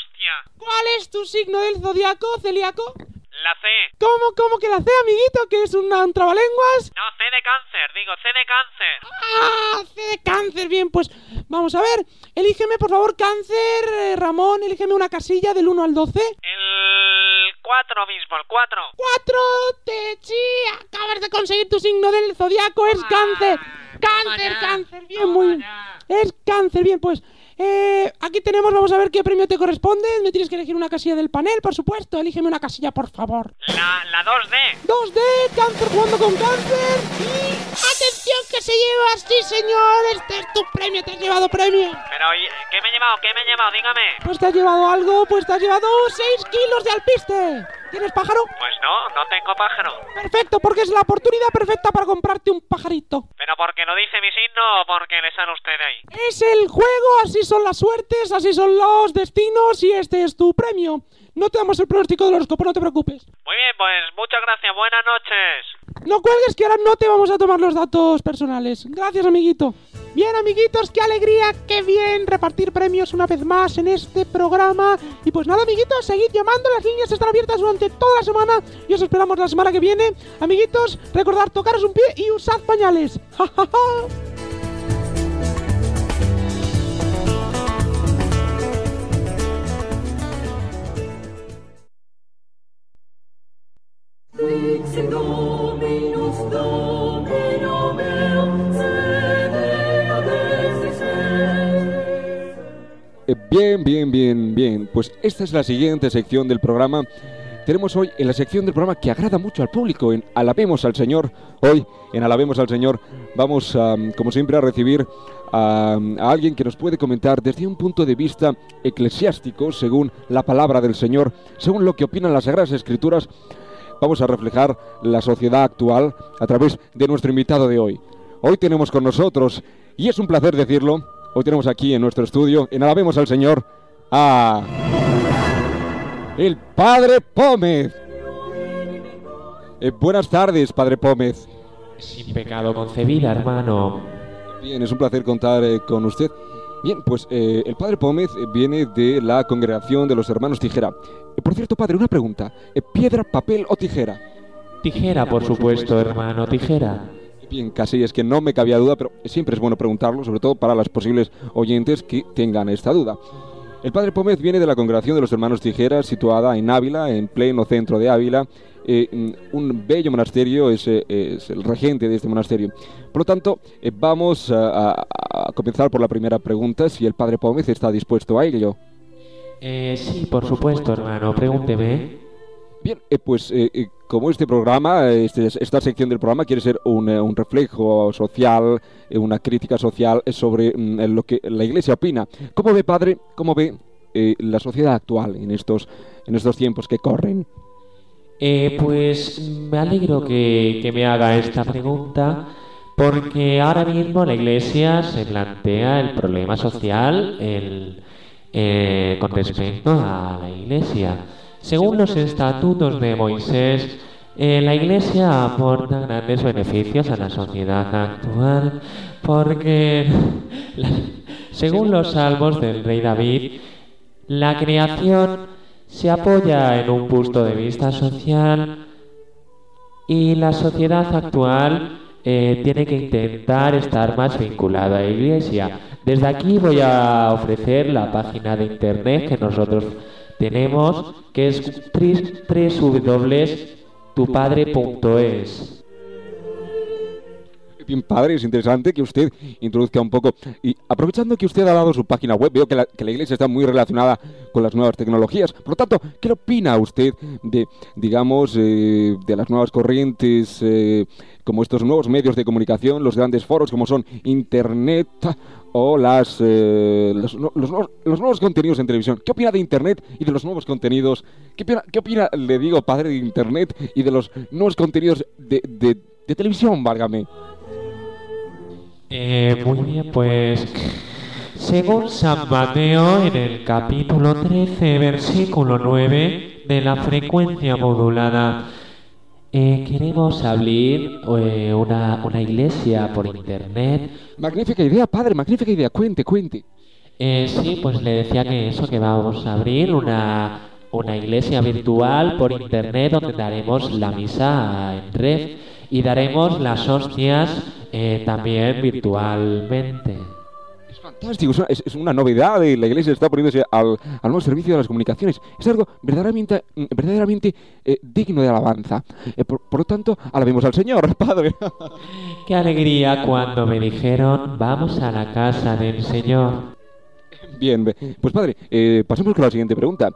Speaker 19: cuál es tu signo del zodiaco, celíaco?
Speaker 21: La C.
Speaker 19: ¿Cómo, cómo que la C, amiguito? ¿Que es una- un trabalenguas?
Speaker 21: No, C de cáncer, digo, C de cáncer.
Speaker 19: ¡Ah! C de cáncer. Bien, pues vamos a ver. Elígeme, por favor, cáncer, eh, Ramón. Elígeme una casilla del 1 al 12.
Speaker 21: El 4 mismo, el 4.
Speaker 19: 4 te sí, acabas de conseguir tu signo del zodiaco, es cáncer. Cáncer, cáncer, bien, muy bien. Es cáncer, bien, pues Eh, aquí tenemos, vamos a ver qué premio te corresponde. Me tienes que elegir una casilla del panel, por supuesto. Elígeme una casilla, por favor.
Speaker 21: La, la 2D.
Speaker 19: 2D, cáncer jugando con cáncer. Y atención que se lleva, sí señor, este es tu premio, te has llevado premio.
Speaker 21: Pero, ¿y ¿qué me he llevado? ¿Qué me he llevado? Dígame.
Speaker 19: Pues te has llevado algo, pues te has llevado 6 kilos de alpiste. ¿Tienes pájaro?
Speaker 21: Pues no, no tengo pájaro.
Speaker 19: Perfecto, porque es la oportunidad perfecta para comprarte un pajarito.
Speaker 21: ¿Pero porque lo dice mi signo o porque le sale usted ahí?
Speaker 19: Es el juego, así son las suertes, así son los destinos y este es tu premio. No te damos el pronóstico del horóscopo, no te preocupes.
Speaker 21: Muy bien, pues muchas gracias. Buenas noches.
Speaker 19: No cuelgues que ahora no te vamos a tomar los datos personales. Gracias, amiguito. Bien, amiguitos, qué alegría, qué bien repartir premios una vez más en este programa. Y pues nada, amiguitos, seguid llamando, las líneas están abiertas durante toda la semana y os esperamos la semana que viene. Amiguitos, recordad tocaros un pie y usad pañales. ¡Ja,
Speaker 3: Bien, bien, bien, bien. Pues esta es la siguiente sección del programa. Tenemos hoy en la sección del programa que agrada mucho al público, en Alabemos al Señor. Hoy, en Alabemos al Señor, vamos, am, como siempre, a recibir a, a alguien que nos puede comentar desde un punto de vista eclesiástico, según la palabra del Señor, según lo que opinan las Sagradas Escrituras. Vamos a reflejar la sociedad actual a través de nuestro invitado de hoy. Hoy tenemos con nosotros, y es un placer decirlo, hoy tenemos aquí en nuestro estudio, en Alabemos al Señor, a el Padre Pómez. Eh, buenas tardes, Padre Pómez.
Speaker 22: Sin pecado concebida, hermano.
Speaker 3: Bien, es un placer contar eh, con usted. Bien, pues eh, el Padre Pómez viene de la congregación de los hermanos Tijera. Eh, por cierto, Padre, una pregunta. Eh, ¿Piedra, papel o tijera?
Speaker 22: Tijera, por supuesto, hermano, tijera.
Speaker 3: Bien, casi es que no me cabía duda, pero siempre es bueno preguntarlo, sobre todo para las posibles oyentes que tengan esta duda. El Padre Pómez viene de la congregación de los hermanos Tijeras, situada en Ávila, en pleno centro de Ávila. Eh, un bello monasterio, es, eh, es el regente de este monasterio. Por lo tanto, eh, vamos a, a- comenzar por la primera pregunta, si el Padre Pómez está dispuesto a ello.
Speaker 22: Eh, sí, por supuesto, hermano, pregúnteme.
Speaker 3: Bien, eh, pues eh, eh, como este programa, este- esta sección del programa quiere ser un, un reflejo social, una crítica social sobre mm, lo que la Iglesia opina. ¿Cómo ve, padre, cómo ve la sociedad actual en estos, en estos tiempos que corren?
Speaker 22: Pues me alegro que, que me haga esta pregunta porque ahora mismo la Iglesia se plantea el problema social el, eh, con respecto a la Iglesia. Según los estatutos de Moisés, eh, la Iglesia aporta grandes beneficios a la sociedad actual porque, la- según los salmos del rey David, la creación se apoya en un punto de vista social y la sociedad actual eh, tiene que intentar estar más vinculada a la iglesia. Desde aquí voy a ofrecer la página de internet que nosotros tenemos, que es www.tupadre.es.
Speaker 3: Bien, padre, es interesante que usted introduzca un poco. Y aprovechando que usted ha dado su página web, veo que la, que la iglesia está muy relacionada con las nuevas tecnologías. Por lo tanto, ¿qué opina usted de, digamos, eh, de las nuevas corrientes, eh, como estos nuevos medios de comunicación, los grandes foros como son Internet o las, eh, los, los nuevos, los nuevos contenidos en televisión? ¿Qué opina de Internet y de los nuevos contenidos? ¿Qué opina, qué opina, le digo, padre, de Internet y de los nuevos contenidos de, de, de televisión, válgame?
Speaker 22: Eh, muy bien, pues según San Mateo en el capítulo 13, versículo 9 de la frecuencia modulada, eh, queremos abrir eh, una, una iglesia por internet.
Speaker 3: Magnífica idea, padre, magnífica idea. Cuente, cuente.
Speaker 22: Eh, sí, pues le decía que eso, que vamos a abrir una, una iglesia virtual por internet donde daremos la misa en red y daremos las hostias eh, también virtualmente.
Speaker 3: Fantástico, es una, es- es una novedad. eh, La iglesia está poniéndose al, al nuevo servicio de las comunicaciones. Es algo verdaderamente, mm, verdaderamente eh, digno de alabanza. Eh, por, por lo tanto, alabemos al Señor, Padre.
Speaker 22: Qué alegría cuando me dijeron, vamos a la casa del Señor.
Speaker 3: Bien, pues padre, eh, pasemos con la siguiente pregunta.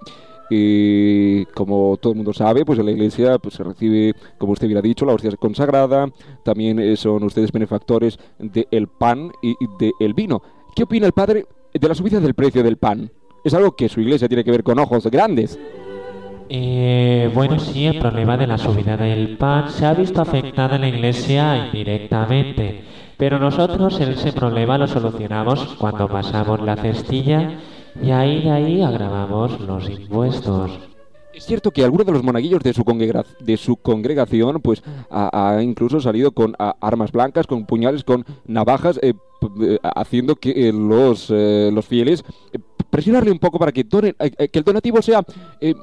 Speaker 3: Eh, como todo el mundo sabe, pues en la iglesia pues, se recibe, como usted hubiera dicho, la hostia consagrada. También eh, son ustedes benefactores del pan y y del vino. ¿Qué opina el padre de la subida del precio del pan? Es algo que su iglesia tiene que ver con ojos grandes.
Speaker 22: Eh, bueno, sí, el problema de la subida del pan se ha visto afectada en la iglesia indirectamente, pero nosotros ese problema lo solucionamos cuando pasamos la cestilla y ahí de ahí agravamos los impuestos.
Speaker 3: Es cierto que alguno de los monaguillos de su, congrega- de su congregación pues ha, ha incluso salido con a- armas blancas, con puñales, con navajas, eh, haciendo que eh, los, eh, los fieles presionarle un poco para que, donen- que el donativo sea,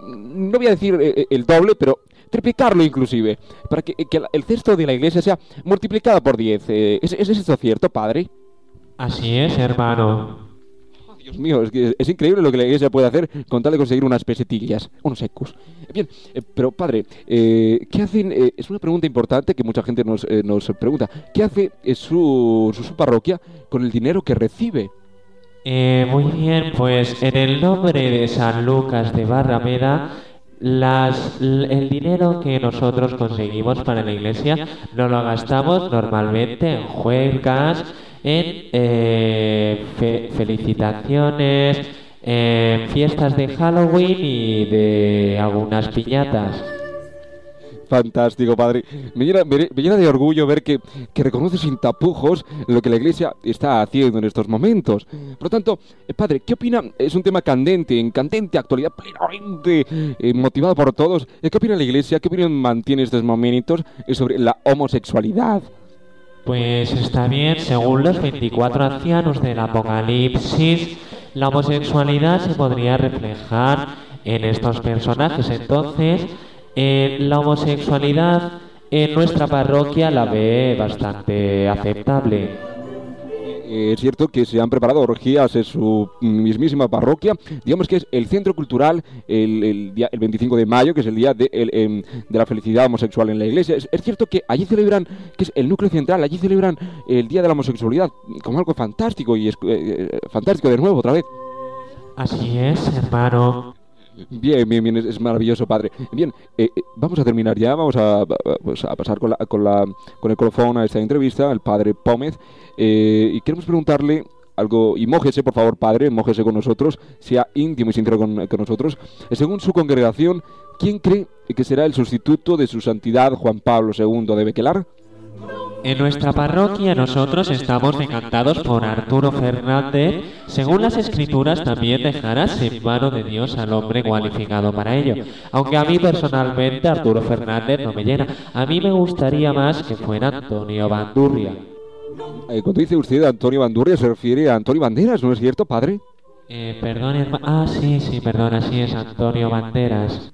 Speaker 3: no voy a decir el doble, pero triplicarlo inclusive, para que, que el cesto de la iglesia sea multiplicado por 10. Eh, ¿es, ¿Es esto cierto, padre?
Speaker 22: Así es, hermano.
Speaker 3: Dios mío, es, que es increíble lo que la iglesia puede hacer con tal de conseguir unas pesetillas, unos ecus. Bien, eh, pero padre, eh, ¿qué hacen? eh, es una pregunta importante que mucha gente nos, nos pregunta. ¿Qué hace su, su, parroquia con el dinero que recibe?
Speaker 22: Muy bien, pues en el nombre de San Lucas de Barrameda, el dinero que nosotros conseguimos para la iglesia no lo gastamos normalmente en juegas, en eh, fe- felicitaciones, en fiestas de Halloween y de algunas piñatas.
Speaker 3: Fantástico, padre. Me llena, de orgullo ver que, que reconoce sin tapujos lo que la iglesia está haciendo en estos momentos. Por lo tanto, eh, padre, ¿qué opina? Es un tema candente, en candente actualidad, plenamente eh, motivado por todos. Eh, ¿Qué opina la iglesia? ¿Qué opinión mantiene estos momentos sobre la homosexualidad?
Speaker 22: Pues está bien, según los 24 ancianos del Apocalipsis, la homosexualidad se podría reflejar en estos personajes. Entonces, eh, la homosexualidad en nuestra parroquia la ve bastante aceptable.
Speaker 3: Eh, es cierto que se han preparado orgías en su mismísima parroquia. Digamos que es el centro cultural el, el día, el 25 de mayo, que es el día de, em, la felicidad homosexual en la iglesia. Es, es cierto que allí celebran, que es el núcleo central, allí celebran el día de la homosexualidad como algo fantástico y es, eh, eh, fantástico de nuevo otra vez.
Speaker 22: Así es, hermano.
Speaker 3: Bien, bien, bien, es, maravilloso, padre. Bien, eh, eh, vamos a terminar ya, vamos pues, a pasar con, la, con, la, con el colofón a esta entrevista, el padre Pómez, eh, y queremos preguntarle algo, y mójese, por favor, padre, mójese con nosotros, sea íntimo y sincero con, con nosotros. Según su congregación, ¿quién cree que será el sustituto de su santidad Juan Pablo II de Bequelar?
Speaker 22: En nuestra parroquia nosotros estamos decantados por Arturo Fernández. Según las escrituras también dejarás en mano de Dios al hombre cualificado para ello. Aunque a mí personalmente Arturo Fernández no me llena. A mí me gustaría más que fuera Antonio Bandurria.
Speaker 3: Eh, cuando dice usted Antonio Bandurria, se refiere a Antonio Banderas, ¿no es cierto, padre?
Speaker 22: Eh, perdón, herma- Ah, sí, sí, perdón, así es, Antonio Banderas.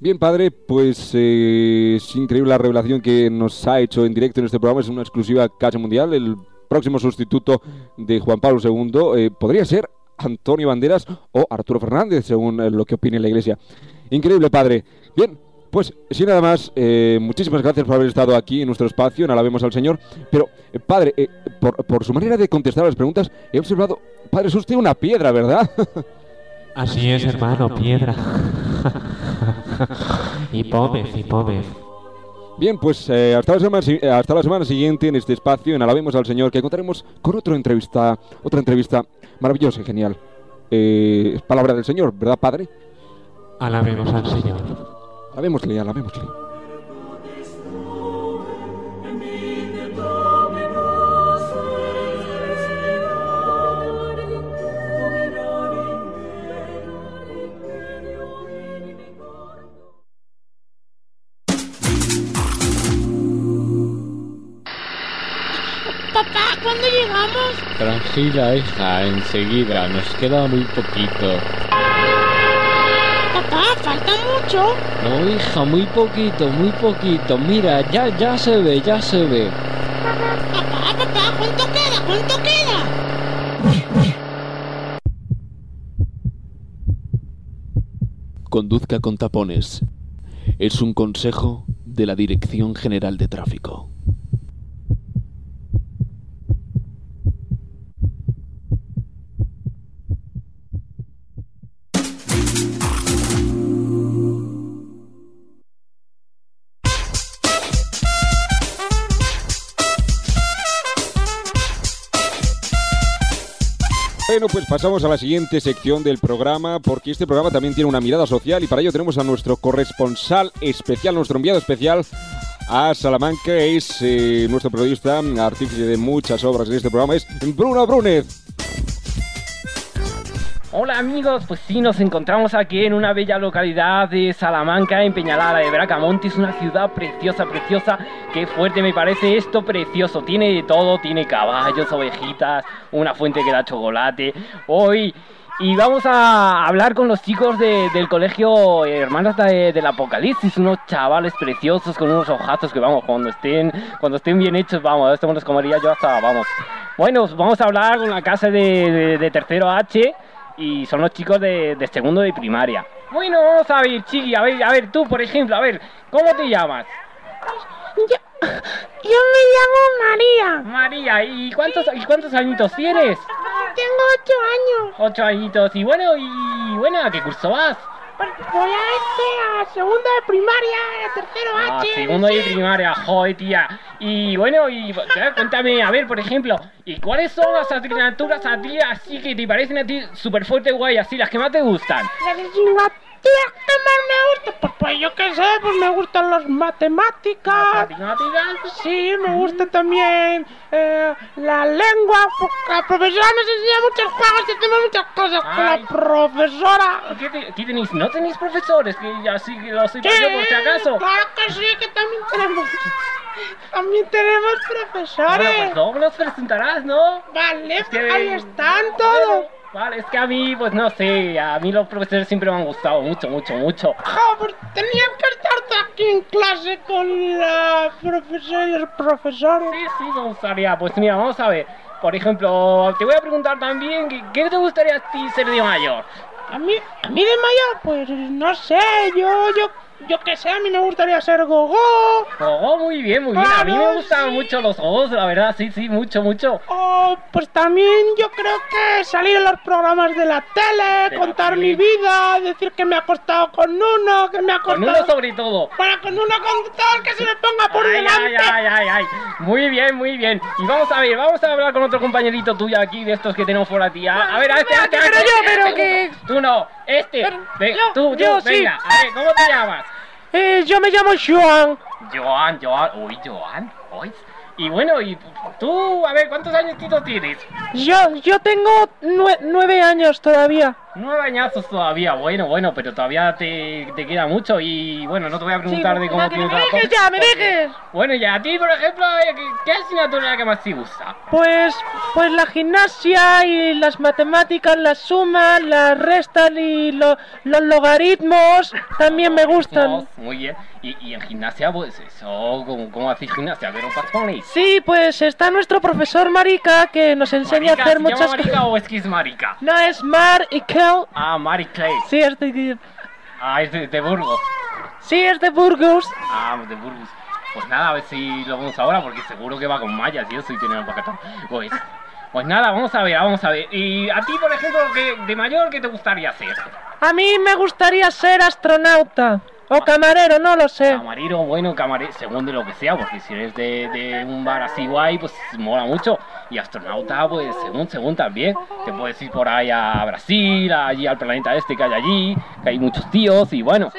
Speaker 3: Bien, padre, pues eh, es increíble la revelación que nos ha hecho en directo en este programa. Es una exclusiva casi mundial. El próximo sustituto de Juan Pablo II eh, podría ser Antonio Banderas o Arturo Fernández, según eh, lo que opine la Iglesia. Increíble, padre. Bien, pues sin nada más, eh, muchísimas gracias por haber estado aquí en nuestro espacio, en Alabemos al Señor. Pero, eh, padre, eh, por, por su manera de contestar a las preguntas, he observado, padre, es usted una piedra, ¿verdad?
Speaker 22: Así es, hermano, piedra. y Pómez, y Pómez.
Speaker 3: Bien, pues eh, hasta, la semana, eh, hasta la semana siguiente en este espacio, en Alabemos al Señor, que contaremos con otra entrevista, otra entrevista maravillosa y genial. Eh, palabra del Señor, ¿verdad, Padre?
Speaker 22: Alabemos al Señor.
Speaker 3: Alabémosle, alabémosle.
Speaker 21: Papá, ¿cuándo llegamos?
Speaker 23: Tranquila, hija, enseguida, nos queda muy poquito.
Speaker 21: Papá, falta mucho.
Speaker 23: No, hija, muy poquito, muy poquito. Mira, ya, ya se ve, ya se ve.
Speaker 21: Papá, papá, ¿cuánto queda? ¿Cuánto queda?
Speaker 7: Conduzca con tapones. Es un consejo de la Dirección General de Tráfico.
Speaker 3: Bueno, pues pasamos a la siguiente sección del programa, porque este programa también tiene una mirada social y para ello tenemos a nuestro corresponsal especial, nuestro enviado especial a Salamanca, es eh, nuestro periodista, artífice de muchas obras en este programa, es Bruno Brunez.
Speaker 23: Hola amigos, pues sí, nos encontramos aquí en una bella localidad de Salamanca, en Peñalada de Bracamonte. Es una ciudad preciosa, preciosa. Qué fuerte me parece esto precioso. Tiene de todo, tiene caballos, ovejitas, una fuente que da chocolate. Hoy... Y vamos a hablar con los chicos de- del colegio Hermanas de- del Apocalipsis, unos chavales preciosos con unos ojazos que vamos, cuando estén, cuando estén bien hechos, vamos, esto me los yo hasta, vamos. Bueno, vamos a hablar con la casa de, de- de tercero H y son los chicos de, de segundo de primaria. Bueno, vamos a ver, Chiqui, a ver, a ver, tú, por ejemplo, a ver, ¿cómo te llamas?
Speaker 19: Yo me llamo María.
Speaker 23: María, ¿y cuántos, ¿y cuántos añitos tienes?
Speaker 19: Tengo ocho años.
Speaker 23: Ocho añitos, y bueno, y bueno, ¿a qué curso vas?
Speaker 19: Voy a este, a segundo de primaria, a tercero
Speaker 23: Ah,
Speaker 19: H.
Speaker 23: segundo de primaria, joder, tía. Y bueno, y cuéntame, a ver, por ejemplo, ¿y cuáles son las asignaturas a ti así que te parecen a ti súper fuerte guay, así, las que más te gustan?
Speaker 19: Que más me gustan, pues, pues yo qué sé, pues me gustan las matemáticas.
Speaker 23: ¿Matemáticas?
Speaker 19: Sí, me gusta también eh, la lengua. La profesora nos enseña muchos juegos y hacemos muchas cosas con la profesora.
Speaker 23: ¿Qué, te- qué tenéis? ¿No tenéis profesores? Que así que lo soy
Speaker 19: Sí,
Speaker 23: yo por si acaso.
Speaker 19: Claro que sí, que también tenemos. También tenemos profesores.
Speaker 23: Bueno, pues luego los presentarás, ¿no?
Speaker 19: Vale,
Speaker 23: Es que-
Speaker 19: ahí están todos.
Speaker 23: Vale, es que a mí, pues no sé, a mí los profesores siempre me han gustado mucho, mucho, mucho.
Speaker 19: Jo, pues tenían que estar aquí en clase con la profesora y los profesores.
Speaker 23: Sí, sí, me gustaría. Pues mira, vamos a ver. Por ejemplo, te voy a preguntar también, ¿qué, qué te gustaría a ti ser de mayor?
Speaker 19: A mí, a mí de mayor, pues no sé, yo, yo, yo qué sé, a mí me gustaría ser gogo.
Speaker 23: Oh, muy bien, muy bien. A mí me
Speaker 19: Claro,
Speaker 23: gustaban mucho los juegos, la verdad, sí, sí, mucho, mucho.
Speaker 19: O pues también yo creo que salir en los programas de la tele,
Speaker 23: De la
Speaker 19: contar
Speaker 23: tele.
Speaker 19: mi vida, decir que me he acostado con uno, que me he
Speaker 23: Con
Speaker 19: acostado...
Speaker 23: uno sobre todo.
Speaker 19: Bueno, con uno con todo el que se me ponga por
Speaker 23: Ay,
Speaker 19: delante.
Speaker 23: ay, ay, ay, ay. Muy bien, muy bien. Y vamos a ver, vamos a hablar con otro compañerito tuyo aquí, de estos que tenemos por aquí. A, a ver, a este, a este, a
Speaker 19: pero
Speaker 23: este,
Speaker 19: yo,
Speaker 23: a
Speaker 19: pero
Speaker 23: este.
Speaker 19: que-
Speaker 23: Tú no, este. Ve-
Speaker 19: yo,
Speaker 23: tú, tú,
Speaker 19: yo, sí.
Speaker 23: venga. A ver, ¿cómo te llamas?
Speaker 19: Eh, yo me llamo Joan.
Speaker 23: Joan, Joan. Uy, Joan. Uy. Y bueno, y tú, a ver, ¿cuántos años tienes?
Speaker 19: Yo, yo tengo nue- nueve años todavía.
Speaker 23: Nueve añazos todavía, bueno, bueno, pero todavía te, te queda mucho y bueno, no te voy a preguntar
Speaker 19: Sí,
Speaker 23: de cómo
Speaker 19: ya, que me
Speaker 23: tienes
Speaker 19: dejes ya, me dejes.
Speaker 23: Bueno, y a ti, por ejemplo, ¿qué, qué asignatura es la que más te gusta?
Speaker 19: Pues, pues la gimnasia y las matemáticas, las sumas, las restas y lo- los logaritmos también me gustan.
Speaker 23: No, muy bien. Y, y en gimnasia, pues eso, ¿cómo, cómo hacéis gimnasia? ¿Pero pasones?
Speaker 19: Sí, pues está nuestro profesor Marica que nos enseña a hacer
Speaker 23: ¿Se llama
Speaker 19: muchas
Speaker 23: marica
Speaker 19: cosas.
Speaker 23: o es que es marica?
Speaker 19: No es Mar y
Speaker 23: Ah, Mari Clay.
Speaker 19: Sí, es de,
Speaker 23: Ah, es de, de Burgos.
Speaker 19: sí, es de Burgos.
Speaker 23: Ah, de Burgos. Pues nada, a ver si lo vemos ahora, porque seguro que va con mallas y eso y tiene un paquetón. Pues, pues nada, vamos a ver, vamos a ver. Y a ti, por ejemplo, ¿qué- de mayor, ¿qué te gustaría hacer?
Speaker 19: A mí me gustaría ser astronauta o camarero, no lo sé.
Speaker 23: Camarero, bueno, camarero, según de lo que sea, porque si eres de, de un bar así guay, pues mola mucho. Y astronauta, pues según, según también. Te puedes ir por ahí a Brasil, allí al planeta este que hay allí, que hay muchos tíos y bueno.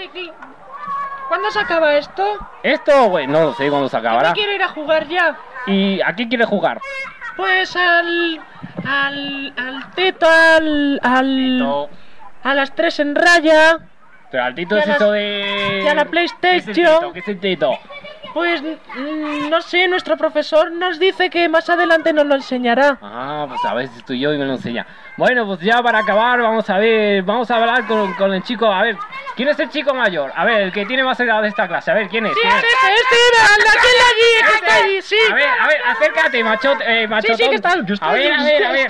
Speaker 19: ¿Cuándo se acaba esto?
Speaker 23: Esto, pues no lo sé cuándo se acabará.
Speaker 19: quiero ir a jugar ya.
Speaker 23: ¿Y a qué quieres jugar?
Speaker 19: Pues al. al. al teto, al. al. a las tres en raya.
Speaker 23: Pero al Tito
Speaker 19: Y a
Speaker 23: es
Speaker 19: las-
Speaker 23: eso de...
Speaker 19: y a la
Speaker 23: ¿Qué es el
Speaker 19: PlayStation.
Speaker 23: Tito? ¿Qué es el Tito?
Speaker 19: Pues mm, no sé, nuestro profesor nos dice que más adelante nos lo enseñará.
Speaker 23: Ah, pues a ver si estoy yo y me lo enseña. Bueno, pues ya para acabar, vamos a ver, vamos a hablar con, con el chico. A ver, ¿quién es el chico mayor? A ver, el que tiene más edad de esta clase. A ver, ¿quién es?
Speaker 19: Sí,
Speaker 23: ¿Quién
Speaker 19: es
Speaker 23: es?
Speaker 19: este, este el de allí, que está allí, sí.
Speaker 23: A ver, a ver, acércate, machote, eh, machotón.
Speaker 19: Sí, sí, que está. Yo
Speaker 23: A ver, a ver, a ver.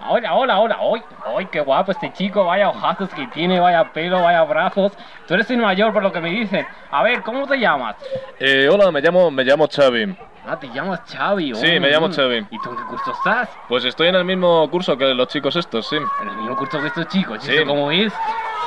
Speaker 19: Estoy-
Speaker 23: Hola, hola, hola. Hoy, hoy, qué guapo este chico. Vaya ojazos que tiene, vaya pelo, vaya brazos. Tú eres el mayor por lo que me dicen. A ver, ¿cómo te llamas?
Speaker 13: Eh, hola, me llamo, me llamo Xavi.
Speaker 23: Ah, te llamas Xavi.
Speaker 13: Sí,
Speaker 23: oh,
Speaker 13: me llamo. Xavi.
Speaker 23: ¿Y tú en qué curso estás?
Speaker 13: Pues estoy en el mismo curso que los chicos estos, sí.
Speaker 23: En el mismo curso que estos chicos. ¿Y
Speaker 13: Sí.
Speaker 23: cómo es?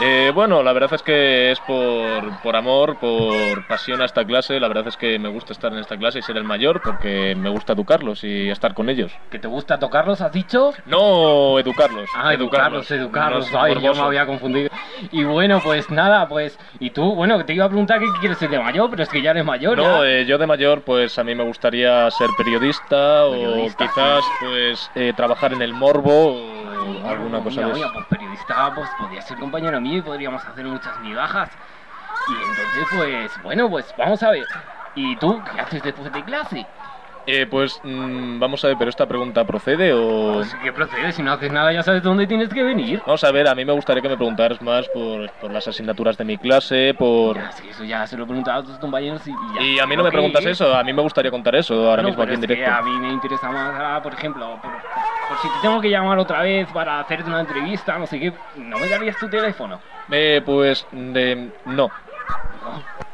Speaker 13: Eh, bueno, la verdad es que es por, por amor, por pasión a esta clase. La verdad es que me gusta estar en esta clase y ser el mayor porque me gusta educarlos y estar con ellos.
Speaker 23: ¿Que te gusta tocarlos, has dicho?
Speaker 13: No, educarlos.
Speaker 23: Ah, educarlos, educarlos. Ay, yo me había confundido. Y bueno, pues nada, pues. Y tú, bueno, te iba a preguntar qué quieres ser de mayor, pero es que ya eres mayor.
Speaker 13: No, eh, yo de mayor, pues a mí me gustaría ser periodista,
Speaker 23: Periodista,
Speaker 13: o quizás, pues, eh, trabajar en el morbo o alguna cosa
Speaker 23: Mira,
Speaker 13: de eso.
Speaker 23: pues periodista, pues podría ser compañero podríamos hacer muchas migajas. Y entonces, pues, bueno, pues vamos a ver. ¿Y tú qué haces después de clase?
Speaker 13: Eh, pues mm, vamos a ver, pero esta pregunta procede o...
Speaker 23: Pues, ¿Qué procede? Si no haces nada ya sabes dónde tienes que venir.
Speaker 13: Vamos a ver, a mí me gustaría que me preguntaras más por, por las asignaturas de mi clase, por...
Speaker 23: Sí, eso ya se lo he preguntado a tus compañeros y, ya.
Speaker 13: Y a mí no me preguntas eso, a mí me gustaría contar eso ahora mismo
Speaker 23: pero
Speaker 13: aquí en
Speaker 23: es que
Speaker 13: directo.
Speaker 23: a mí me interesa más, ah, por ejemplo, por, por si te tengo que llamar otra vez para hacerte una entrevista, no sé qué, ¿no me darías tu teléfono?
Speaker 13: Eh, pues, de... no.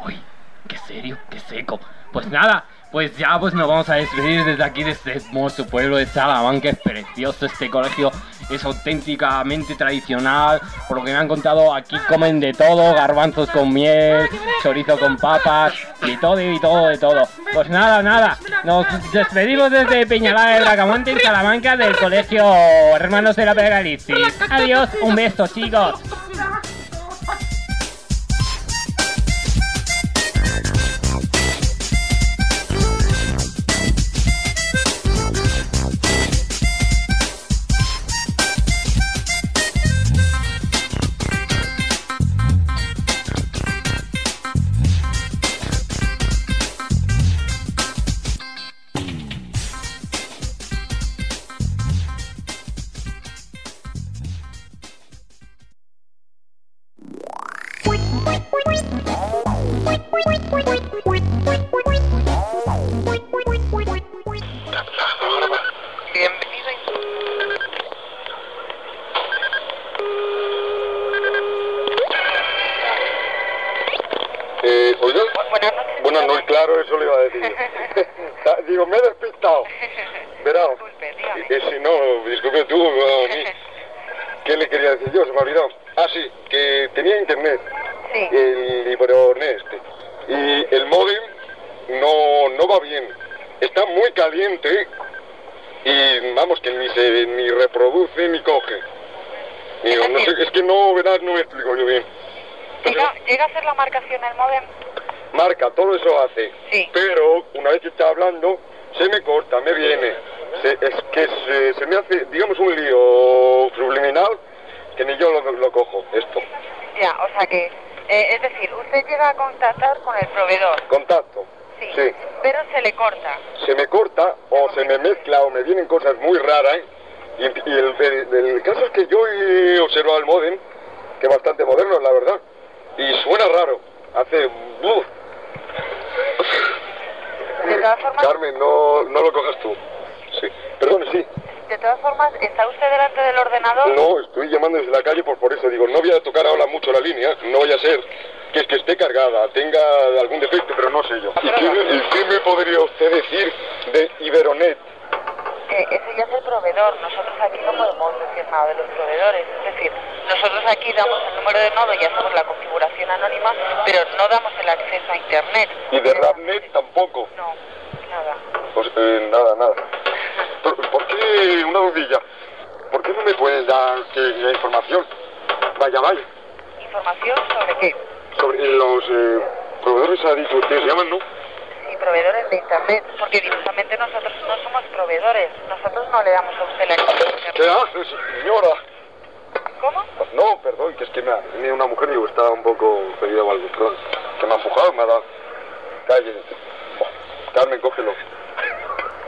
Speaker 23: Uy, qué serio, qué seco. Pues nada, pues ya pues nos vamos a despedir desde aquí, de este hermoso pueblo de Salamanca. Es precioso este colegio, es auténticamente tradicional. Por lo que me han contado, aquí comen de todo, garbanzos con miel, chorizo con papas, de todo y todo, de todo. Pues nada, nada, nos despedimos desde Peñalada de Bracamonte en Salamanca del colegio Hermanos de la Pedagalicis. Adiós, un beso chicos.
Speaker 11: Libronet este. Y el modem no, no va bien. Está muy caliente. Y vamos, que ni se ni reproduce ni coge. Digo, no sé, es que no, verás, no me explico yo bien.
Speaker 17: Llega, llega a ser la marcación el modem.
Speaker 11: marca, todo eso hace.
Speaker 17: Sí.
Speaker 11: Pero una vez que está hablando, se me corta, me viene. Se- es que se, se me hace, digamos, un lío subliminal que ni yo lo, lo cojo, esto.
Speaker 17: Ya, o sea que, eh, es decir, usted llega a contactar con el proveedor,
Speaker 11: Contacto. Sí.
Speaker 17: pero se le corta.
Speaker 11: Se me corta o se me mezcla o me vienen cosas muy raras. Y, y el, el- el caso es que yo he observado el modem, que es bastante moderno, la verdad. Y suena raro. Hace... ¡buf!
Speaker 17: De todas formas,
Speaker 11: Carmen, no, no lo cojas tú. Sí. Perdón, sí.
Speaker 17: De todas formas, ¿está usted delante del ordenador?
Speaker 11: No, estoy llamando desde la calle, pues por eso digo, no voy a tocar ahora mucho la línea, no vaya a ser que es que esté cargada, tenga algún defecto, pero no sé yo. ¿Y qué, me- y qué me podría usted decir de Iberonet?
Speaker 17: Eh, ese ya es el proveedor. Nosotros aquí no podemos decir nada de los proveedores. Es decir, nosotros aquí damos el número de nodo y hacemos la configuración anónima, pero no damos el acceso a Internet.
Speaker 11: Y de Rapnet tampoco.
Speaker 17: No, nada.
Speaker 11: Pues eh, nada, nada. ¿Por, por qué, una dudilla, por qué no me puedes dar que, la información? Vaya, vaya.
Speaker 17: ¿Información sobre qué?
Speaker 11: Sobre los eh, proveedores se llaman, ¿no?
Speaker 17: Y proveedores de Internet, porque directamente nosotros no somos proveedores. Nosotros no le damos a usted el acceso a Internet.
Speaker 11: ¿Qué haces, señora?
Speaker 17: ¿Cómo?
Speaker 11: No, perdón, que es que me ha venido una mujer y digo, estaba un poco pedida o algo, perdón. Que me ha empujado, me ha dado. Oh, Carmen, cógelo.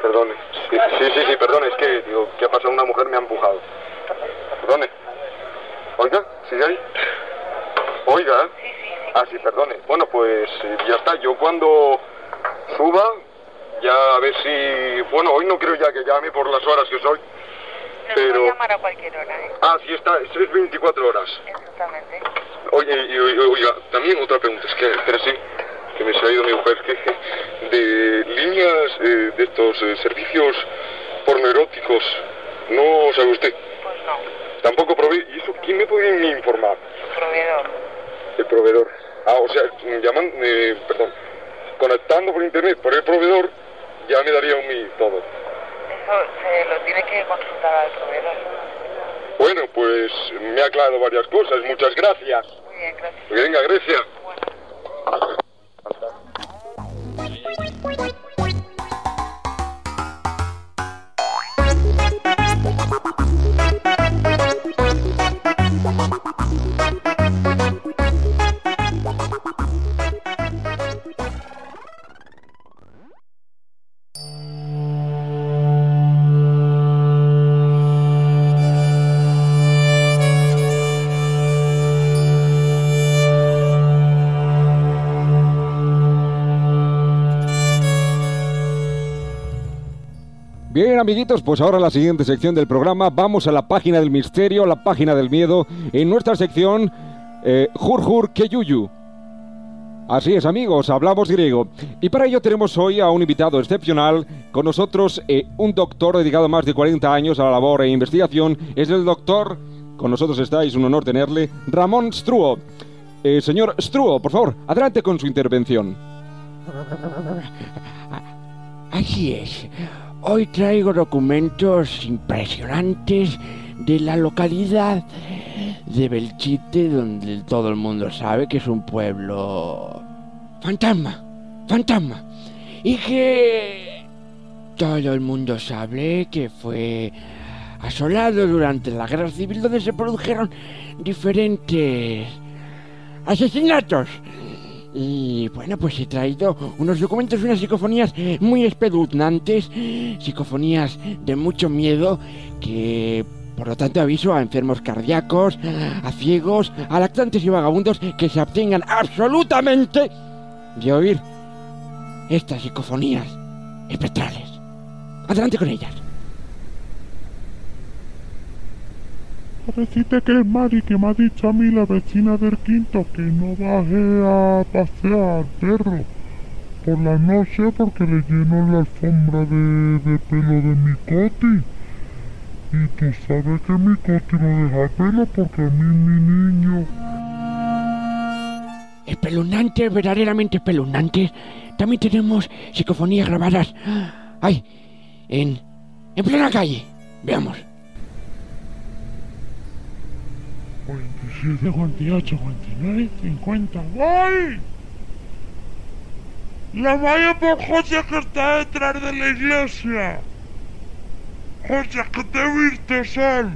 Speaker 11: Perdone. Sí, sí, sí, sí, perdone, es que, digo, ¿qué ha pasado? Una mujer me ha empujado. Perdone. Oiga, ¿sigue ahí? Oiga. Ah, sí, perdone. Bueno, pues eh, ya está. Yo cuando suba, ya a ver si... Bueno, hoy no creo ya que llame por las horas que soy. Pero...
Speaker 17: puede llamar a cualquier hora, ¿eh?
Speaker 11: Ah, sí está, es 24 horas.
Speaker 17: Exactamente.
Speaker 11: Oye, y, y- oiga, también otra pregunta, es que, pero sí, que me se ha ido mi mujer, que de líneas eh, de estos eh, servicios pornoeróticos, ¿no sabe usted?
Speaker 17: Pues no.
Speaker 11: Tampoco probé, ¿y eso quién me puede informar?
Speaker 17: proveedor.
Speaker 11: El proveedor. Ah, o sea, llaman, eh, perdón, conectando por internet por el proveedor, ya me daría un mi todo.
Speaker 17: Eso se lo tiene que consultar al proveedor.
Speaker 11: Bueno, pues me ha aclarado varias cosas. Muchas gracias.
Speaker 17: Muy bien, gracias.
Speaker 11: Venga, Grecia.
Speaker 3: Amiguitos, pues ahora la siguiente sección del programa. Vamos a la página del misterio, la página del miedo, en nuestra sección eh, Jurjur Keyuyu. Así es, amigos, hablamos griego. Y para ello tenemos hoy a un invitado excepcional. Con nosotros, eh, un doctor dedicado más de 40 años a la labor e investigación. Es el doctor, con nosotros está, es un honor tenerle, Ramón Struo. Eh, señor Struo, por favor, adelante con su intervención.
Speaker 24: Así es. Hoy traigo documentos impresionantes de la localidad de Belchite, donde todo el mundo sabe que es un pueblo fantasma, fantasma. Y que todo el mundo sabe que fue asolado durante la guerra civil, donde se produjeron diferentes asesinatos. Y bueno, pues he traído unos documentos, unas psicofonías muy espeluznantes, psicofonías de mucho miedo que por lo tanto aviso a enfermos cardíacos, a ciegos, a lactantes y vagabundos que se abstengan absolutamente de oír estas psicofonías espectrales. Adelante con ellas.
Speaker 25: Recite que es Mari que me ha dicho a mí la vecina del quinto que no baje a pasear al perro por la noche porque le lleno la alfombra de, pelo de mi coti. Y tú sabes que mi coti no deja pelo porque a mí mi niño...
Speaker 24: Espeluznantes, verdaderamente espeluznantes. También tenemos psicofonías grabadas. ¡Ay! En, en plena calle. Veamos.
Speaker 25: 47, 48, 49, 50. ¡Voy! La vaya por José que está detrás de la iglesia. José, que te viste, Sal.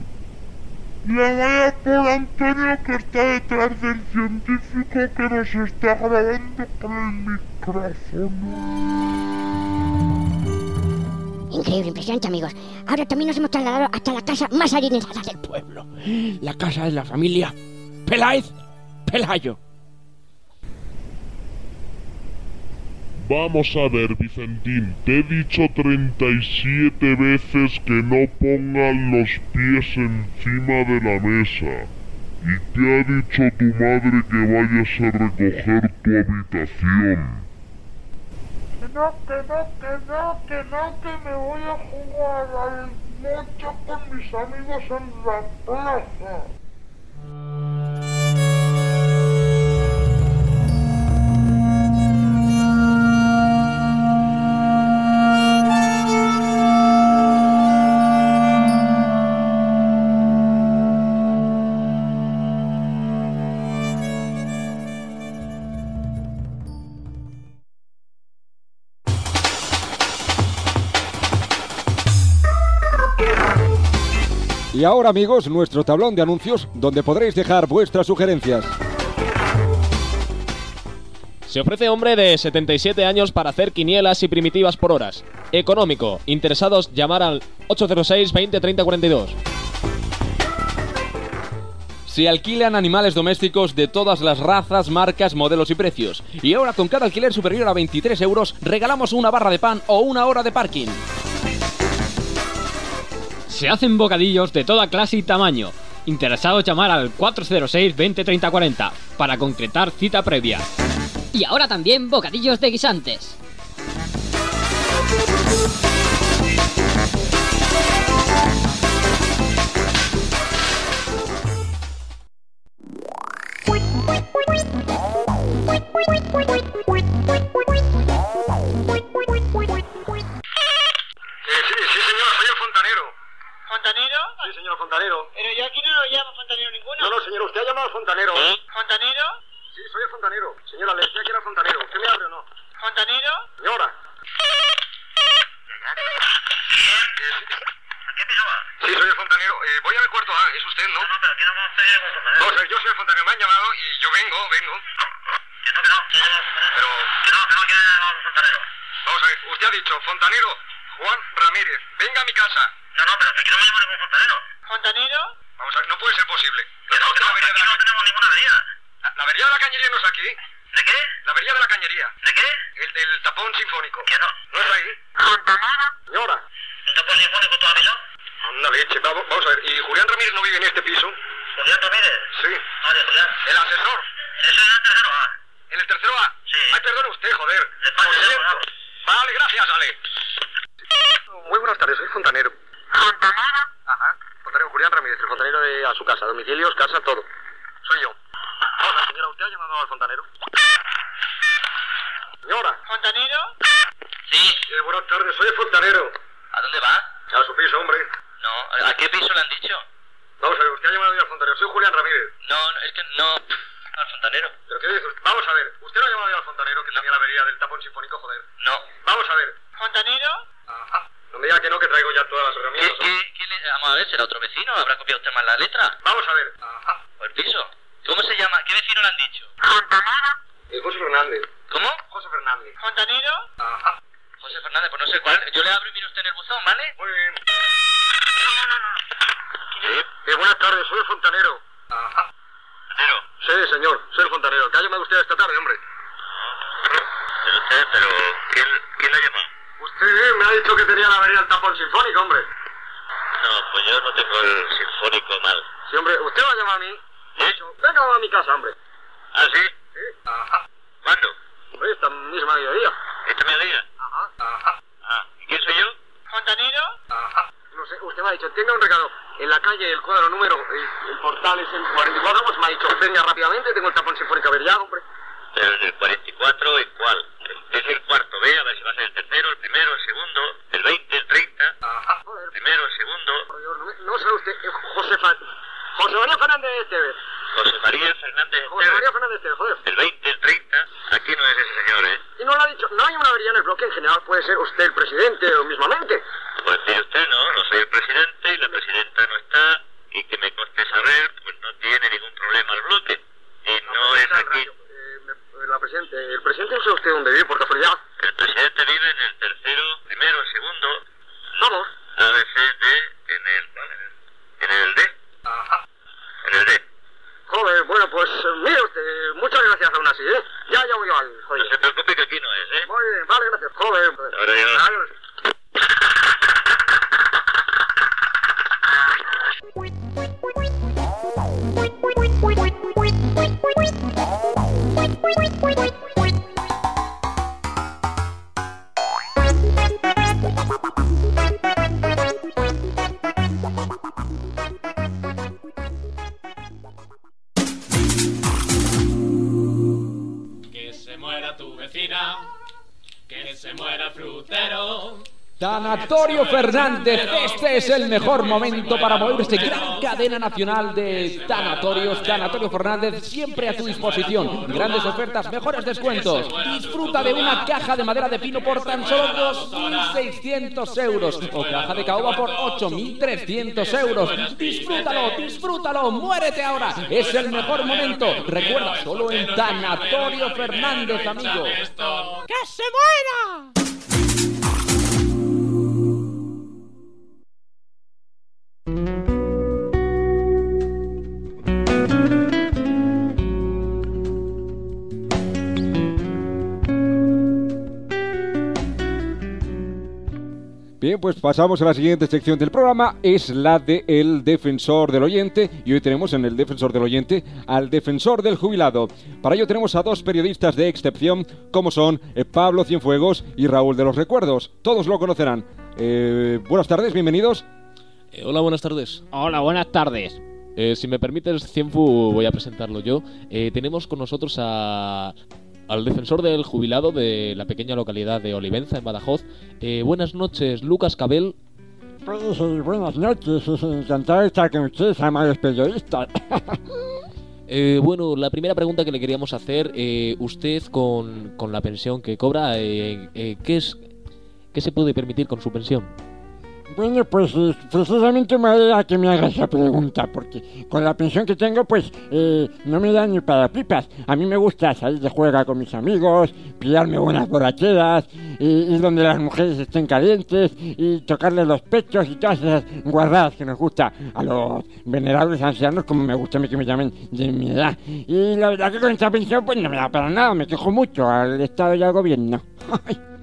Speaker 25: La vaya por Antonio que está detrás del científico que nos está grabando con el micrófono.
Speaker 26: Increíble, impresionante, amigos. Ahora también nos hemos trasladado hasta la casa más adinerada del pueblo.
Speaker 24: La casa de la familia Peláez Pelayo.
Speaker 25: Vamos a ver, Vicentín, te he dicho 37 veces que no pongan los pies encima de la mesa. Y te ha dicho tu madre que vayas a recoger tu habitación. Que no, que no, que no, que no, que me voy a jugar al mocho con mis amigos en la plaza.
Speaker 3: Música ahora, amigos, nuestro tablón de anuncios donde podréis dejar vuestras sugerencias.
Speaker 4: Se ofrece hombre de 77 años para hacer quinielas y primitivas por horas. Económico. Interesados llamar al 806 20 30 42.
Speaker 5: Se alquilan animales domésticos de todas las razas, marcas, modelos y precios. Y ahora con cada alquiler superior a 23 euros regalamos una barra de pan o una hora de parking
Speaker 23: se hacen bocadillos de toda clase y tamaño. Interesado llamar al 406 20 30 40 para concretar cita previa.
Speaker 27: Y ahora también bocadillos de guisantes.
Speaker 28: ¿Fontanero? Sí, señor fontanero.
Speaker 29: Pero yo aquí no lo llamo fontanero ninguno.
Speaker 28: No, no, señor, usted ha llamado fontanero.
Speaker 29: ¿Fontanero?
Speaker 28: Sí, soy el fontanero. Señora, le decía que era el fontanero. ¿Usted me abre o no?
Speaker 29: ¿Fontanero?
Speaker 28: Señora. Sí, soy el fontanero. Eh, voy al cuarto A, es usted, ¿no? No, pero aquí no vamos a hacer fontanero. No, o sea, yo soy el fontanero, me han llamado y yo vengo, vengo. Que no, que no, que Pero... Que no, que no, que no, fontanero. Vamos a ver, usted ha dicho, fontanero Juan Ramírez, venga a mi casa. No, no, pero aquí no me llamo ningún fontanero.
Speaker 29: ¿Fontanero?
Speaker 28: Vamos a ver, no puede ser posible. No, que no, aquí no tenemos ninguna avería. La, la avería de la cañería no es aquí. ¿De qué? La avería de la cañería. ¿De qué? El del tapón sinfónico. Que no. ¿No es ahí? ¿Fontanero? Señora. ¿El tapón sinfónico tú avisado? Anda leche, vamos, vamos a ver. ¿Y Julián Ramírez no vive en este piso? ¿Julián Ramírez? Sí. Vale, Julián. ¿El asesor? Eso es el tercero A. ¿En el tercero A? Sí. Ay, perdone usted, joder. Lo siento. Vale, gracias, Ale. Muy buenas tardes, soy fontanero. ¿Fontanero? Ajá. Fontanero Julián Ramírez, el fontanero de a su casa, domicilios, casa, todo. Soy yo. Hola, señora, ¿usted ha llamado al fontanero? Señora.
Speaker 29: ¿Fontanero?
Speaker 28: Sí. buenas tardes, soy el fontanero.
Speaker 30: ¿A dónde va?
Speaker 28: A su piso, hombre.
Speaker 30: No, ¿a qué piso le han dicho?
Speaker 28: Vamos a ver, usted ha llamado al fontanero. Soy Julián Ramírez.
Speaker 30: No, no, es que no. Al fontanero.
Speaker 28: ¿Pero qué dice usted? Vamos a ver, usted no ha llamado al fontanero que tenía la avería del tapón sinfónico, joder.
Speaker 30: No.
Speaker 28: Vamos a ver.
Speaker 29: ¿Fontanero?
Speaker 28: Ajá. No me diga que no, que traigo ya todas las herramientas.
Speaker 30: ¿Qué, qué le- Vamos a ver, ¿será otro vecino? ¿Habrá copiado usted mal la letra?
Speaker 28: Vamos a ver. Ajá.
Speaker 30: ¿O el piso? ¿Cómo se llama? ¿Qué vecino le han dicho?
Speaker 28: Eh, José Fernández.
Speaker 30: ¿Cómo?
Speaker 28: José Fernández.
Speaker 29: ¿Fontanero?
Speaker 28: Ajá.
Speaker 30: José Fernández, pues no sé cuál. Yo le abro y mire usted en el buzón, ¿vale?
Speaker 28: Muy bien. Eh, buenas tardes, soy el fontanero. Ajá.
Speaker 30: ¿Fontanero?
Speaker 28: Sí, señor, soy el fontanero. ¿Qué ha llamado usted esta tarde, hombre?
Speaker 30: Pero usted, pero... ¿Quién, quién la llama?
Speaker 28: Usted me ha dicho que tenía la avería del tapón sinfónico, hombre.
Speaker 30: No, pues yo no tengo el sinfónico mal.
Speaker 28: Sí, hombre, usted me ha llamado a mí. Me ha dicho, venga a mi casa, hombre.
Speaker 30: ¿Ah, sí?
Speaker 28: Sí. Ajá.
Speaker 30: ¿Cuándo?
Speaker 28: Hombre, esta misma mediodía.
Speaker 30: ¿Esta mediodía?
Speaker 28: Ajá. Ajá.
Speaker 30: Ah, ¿y quién soy yo?
Speaker 29: ¿Fontanero?
Speaker 28: Ajá. No sé, usted me ha dicho, tenga un recado. En la calle, el cuadro número, el, el portal es el 44, pues me ha dicho, venga rápidamente, tengo el tapón sinfónico averiado, hombre.
Speaker 30: El del 44, ¿y cuál? Es el cuarto B, a ver si va a ser el tercero, el primero, el segundo, el 20, el 30.
Speaker 28: Ajá. Joder.
Speaker 30: El primero, el segundo.
Speaker 28: No, no sabe usted, eh, José, Fa- José María Fernández Esteves.
Speaker 30: José María Fernández
Speaker 28: José
Speaker 30: Esteves.
Speaker 28: María Fernández Esteves, joder.
Speaker 30: El 20, el 30. Aquí no es ese señor, ¿eh?
Speaker 28: Y no le ha dicho, no hay una avería en el bloque en general, puede ser usted el presidente o mismamente.
Speaker 30: Pues mire usted, no, no soy el presidente y la presidenta no está. Y que me conste saber, pues no tiene ningún problema el bloque. Y no es aquí.
Speaker 28: La presidente, el presidente no sé usted dónde vive, por casualidad.
Speaker 30: El presidente vive en el tercero, primero, segundo.
Speaker 28: Vamos.
Speaker 30: A veces
Speaker 31: Tanatorio Fernández, este es el mejor momento para moverse. Gran cadena nacional de tanatorios. Tanatorio Fernández siempre a tu disposición. Grandes ofertas, mejores descuentos. Disfruta de una caja de madera de pino por tan solo 2.600 euros o caja de caoba por 8.300 euros. Disfrútalo, disfrútalo, muérete ahora. Es el mejor momento. Recuerda, solo en Tanatorio Fernández, amigo.
Speaker 19: ¡Que se muera!
Speaker 3: Bien, pues pasamos a la siguiente sección del programa, es la de El Defensor del Oyente, y hoy tenemos en El Defensor del Oyente al Defensor del Jubilado. Para ello tenemos a dos periodistas de excepción, como son eh, Pablo Cienfuegos y Raúl de los Recuerdos. Todos lo conocerán. Eh, buenas tardes, bienvenidos.
Speaker 13: Eh, hola, buenas tardes.
Speaker 5: Hola, buenas tardes.
Speaker 13: Eh, si me permites, Cienfu, voy a presentarlo yo. Eh, tenemos con nosotros a al defensor del jubilado de la pequeña localidad de Olivenza, en Badajoz. Eh, buenas noches, Lucas Cabel.
Speaker 32: Pues eh, buenas noches, es encantado de estar con ustedes, amables periodistas.
Speaker 13: Eh, bueno, la primera pregunta que le queríamos hacer, eh, usted con, con la pensión que cobra, eh, ¿qué, es, ¿qué se puede permitir con su pensión?
Speaker 32: Bueno, pues eh, precisamente me alegra que me haga esa pregunta, porque con la pensión que tengo, pues eh, no me da ni para pipas. A mí me gusta salir de juega con mis amigos, pillarme buenas borracheras, y ir donde las mujeres estén calientes, y tocarles los pechos y todas esas guardadas que nos gusta a los venerables ancianos, como me gusta a mí que me llamen de mi edad. Y la verdad que con esta pensión, pues no me da para nada, me quejo mucho al Estado y al gobierno.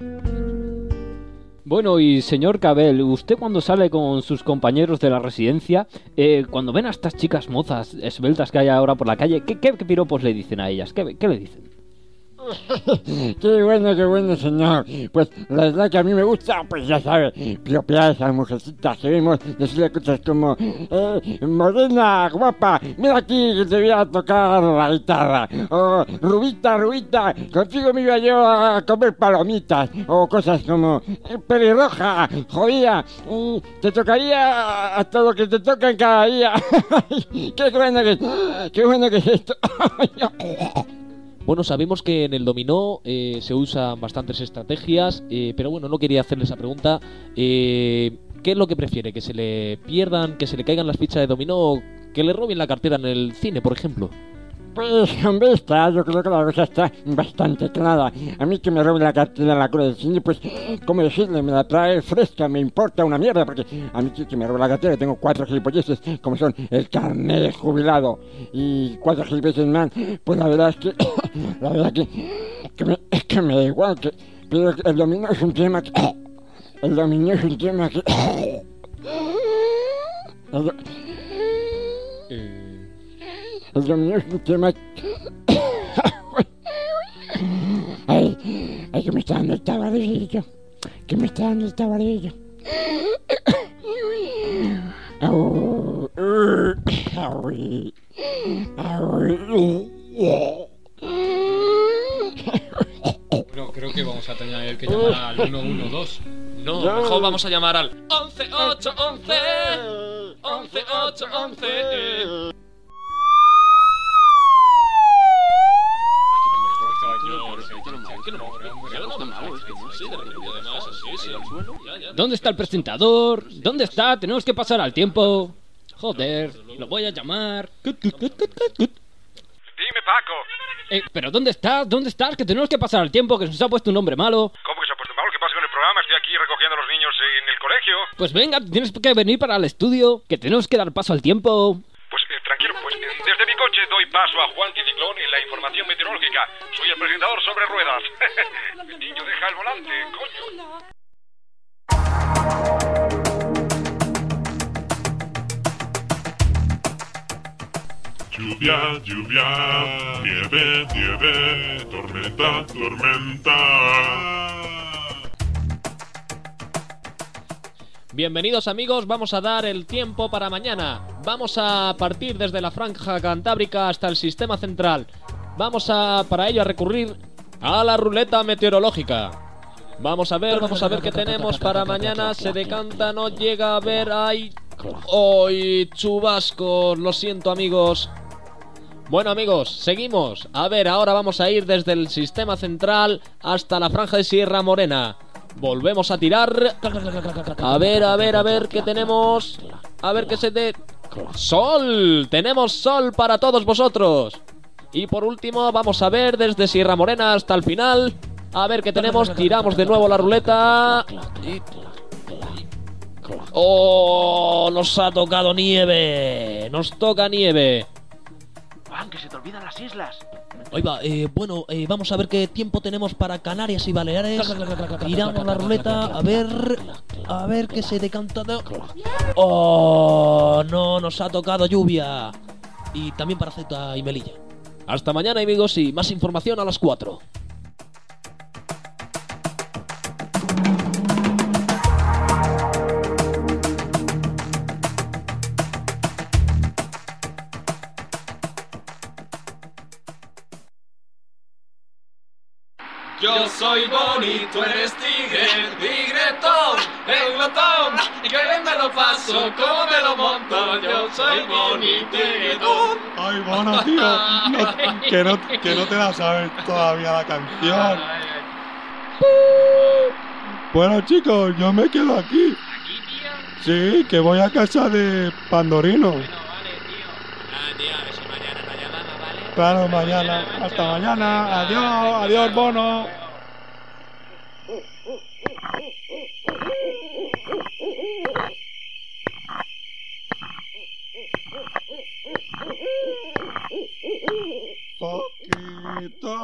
Speaker 5: Bueno, y señor Cabel, usted cuando sale con sus compañeros de la residencia, eh, cuando ven a estas chicas mozas esbeltas que hay ahora por la calle, ¿qué, qué, piropos le dicen a ellas? ¿Qué, qué le dicen?
Speaker 32: Qué bueno, qué bueno, señor. Pues la verdad que a mí me gusta, pues ya sabe, piropear a esas mujercitas que vemos, decirle cosas como, eh, morena, guapa, mira aquí que te voy a tocar la guitarra. O, rubita, rubita, contigo me iba yo a comer palomitas. O cosas como, eh, pelirroja, jodida, te tocaría hasta lo que te toca en cada día. qué bueno que, qué bueno que es esto.
Speaker 13: Bueno, sabemos que en el dominó eh, se usan bastantes estrategias, eh, pero bueno, no quería hacerle esa pregunta. Eh, ¿Qué es lo que prefiere? ¿Que se le pierdan, que se le caigan las fichas de dominó o que le roben la cartera en el cine, por ejemplo?
Speaker 32: Pues, hombre, está, yo creo que la cosa está bastante clara. A mí que me roben la cartera la cruz del cine, pues, ¿cómo decirle? Me la trae fresca, me importa una mierda, porque a mí que me roben la cartera, tengo cuatro gilipolleces, como son el carnet jubilado y cuatro gilipolleces más, pues la verdad es que, la verdad que, que es que me da igual, que, pero el dominio es un tema que, el dominio es un tema que... El, do- el dominio es un tema... Ay, ay, que me está dando el tabarillo. Que me está dando el tabarillo. Au, au, au.
Speaker 13: No, creo que vamos a tener que llamar al 112. No, mejor vamos a llamar al 11811. 11811.
Speaker 5: ¿Dónde está el presentador? ¿Dónde está? Tenemos que pasar al tiempo. Joder, lo voy a llamar.
Speaker 16: Dime, Paco.
Speaker 5: Eh, pero ¿dónde estás? ¿Dónde estás? Que tenemos que pasar al tiempo, que se nos ha puesto un nombre malo.
Speaker 16: ¿Cómo que se ha puesto malo? ¿Qué pasa con el programa? Estoy aquí recogiendo a los niños en el colegio.
Speaker 5: Pues venga, tienes que venir para el estudio, que tenemos que dar paso al tiempo.
Speaker 16: Pues desde mi coche doy paso a Juan Ticiclón en la información meteorológica. Soy el presentador sobre ruedas. Niño, deja el volante, coño.
Speaker 4: Lluvia, lluvia, nieve, nieve, tormenta, tormenta.
Speaker 13: Bienvenidos amigos, vamos a dar el tiempo para mañana. Vamos a partir desde la franja cantábrica hasta el sistema central. Vamos a para ello a recurrir a la ruleta meteorológica. Vamos a ver, vamos a ver qué tenemos para mañana. Se decanta, no llega a ver. ¡Ay! ¡Hoy! Chubascos, lo siento amigos. Bueno amigos, seguimos. A ver, ahora vamos a ir desde el sistema central hasta la franja de Sierra Morena. Volvemos a tirar. A ver, a ver, a ver qué tenemos. A ver qué se de... Sol. Tenemos sol para todos vosotros. Y por último, vamos a ver desde Sierra Morena hasta el final. A ver qué tenemos. Tiramos de nuevo la ruleta. ¡Oh! Nos ha tocado nieve. Nos toca nieve.
Speaker 33: Juan, que se te olvidan las islas.
Speaker 13: Oiga, eh, bueno, eh, vamos a ver qué tiempo tenemos para Canarias y Baleares. Tiramos la ruleta, a ver. A ver qué se decanta. de- ¡Oh! No, nos ha tocado lluvia. Y también para Ceuta y Melilla. Hasta mañana, amigos, y más información a las 4.
Speaker 34: Yo soy Bonnie, tú eres tigre, tigretón, el glotón, que bien me lo paso, como me lo monto. Yo soy tigretón.
Speaker 28: Ay, bueno, tío, no- que, no, que no te la sabes todavía la canción. Bueno, chicos, yo me quedo aquí. Sí, que voy a casa de Pandorino. Claro, mañana. Hasta mañana. Adiós, adiós, bono. Poquito,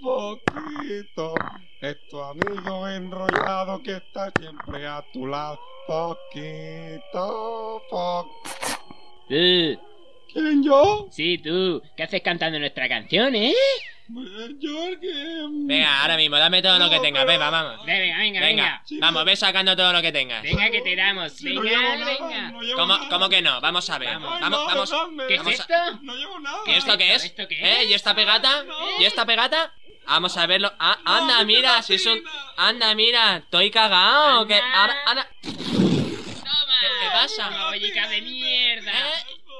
Speaker 28: poquito. Es tu amigo enrollado que está siempre a tu lado. Poquito, poquito.
Speaker 23: Tú.
Speaker 28: ¿Quién yo?
Speaker 23: Sí, tú. ¿Qué haces cantando nuestra canción, eh?
Speaker 4: Venga, ahora mismo, dame todo lo que tengas. Venga, vamos.
Speaker 23: Venga, venga, venga.
Speaker 4: Vamos, ve sacando todo lo que tengas.
Speaker 23: Venga, que te damos.
Speaker 28: no
Speaker 23: Venga,
Speaker 28: nada,
Speaker 23: venga.
Speaker 28: no
Speaker 4: ¿Cómo, cómo que no? Vamos a ver.
Speaker 23: Vamos.
Speaker 4: Vamos,
Speaker 28: no,
Speaker 4: vamos.
Speaker 23: ¿Qué es
Speaker 4: vamos a-
Speaker 23: esto?
Speaker 28: No llevo nada.
Speaker 4: ¿Y esto qué es?
Speaker 23: ¿Esto qué
Speaker 4: ¿Eh? ¿Y esta pegata? ¿Y esta pegata? Vamos a verlo. Ah, anda, mira, si es un. Anda, mira, estoy cagado. Que ahora, ahora. ¿Qué, qué pasa?
Speaker 23: Pollica de mierda.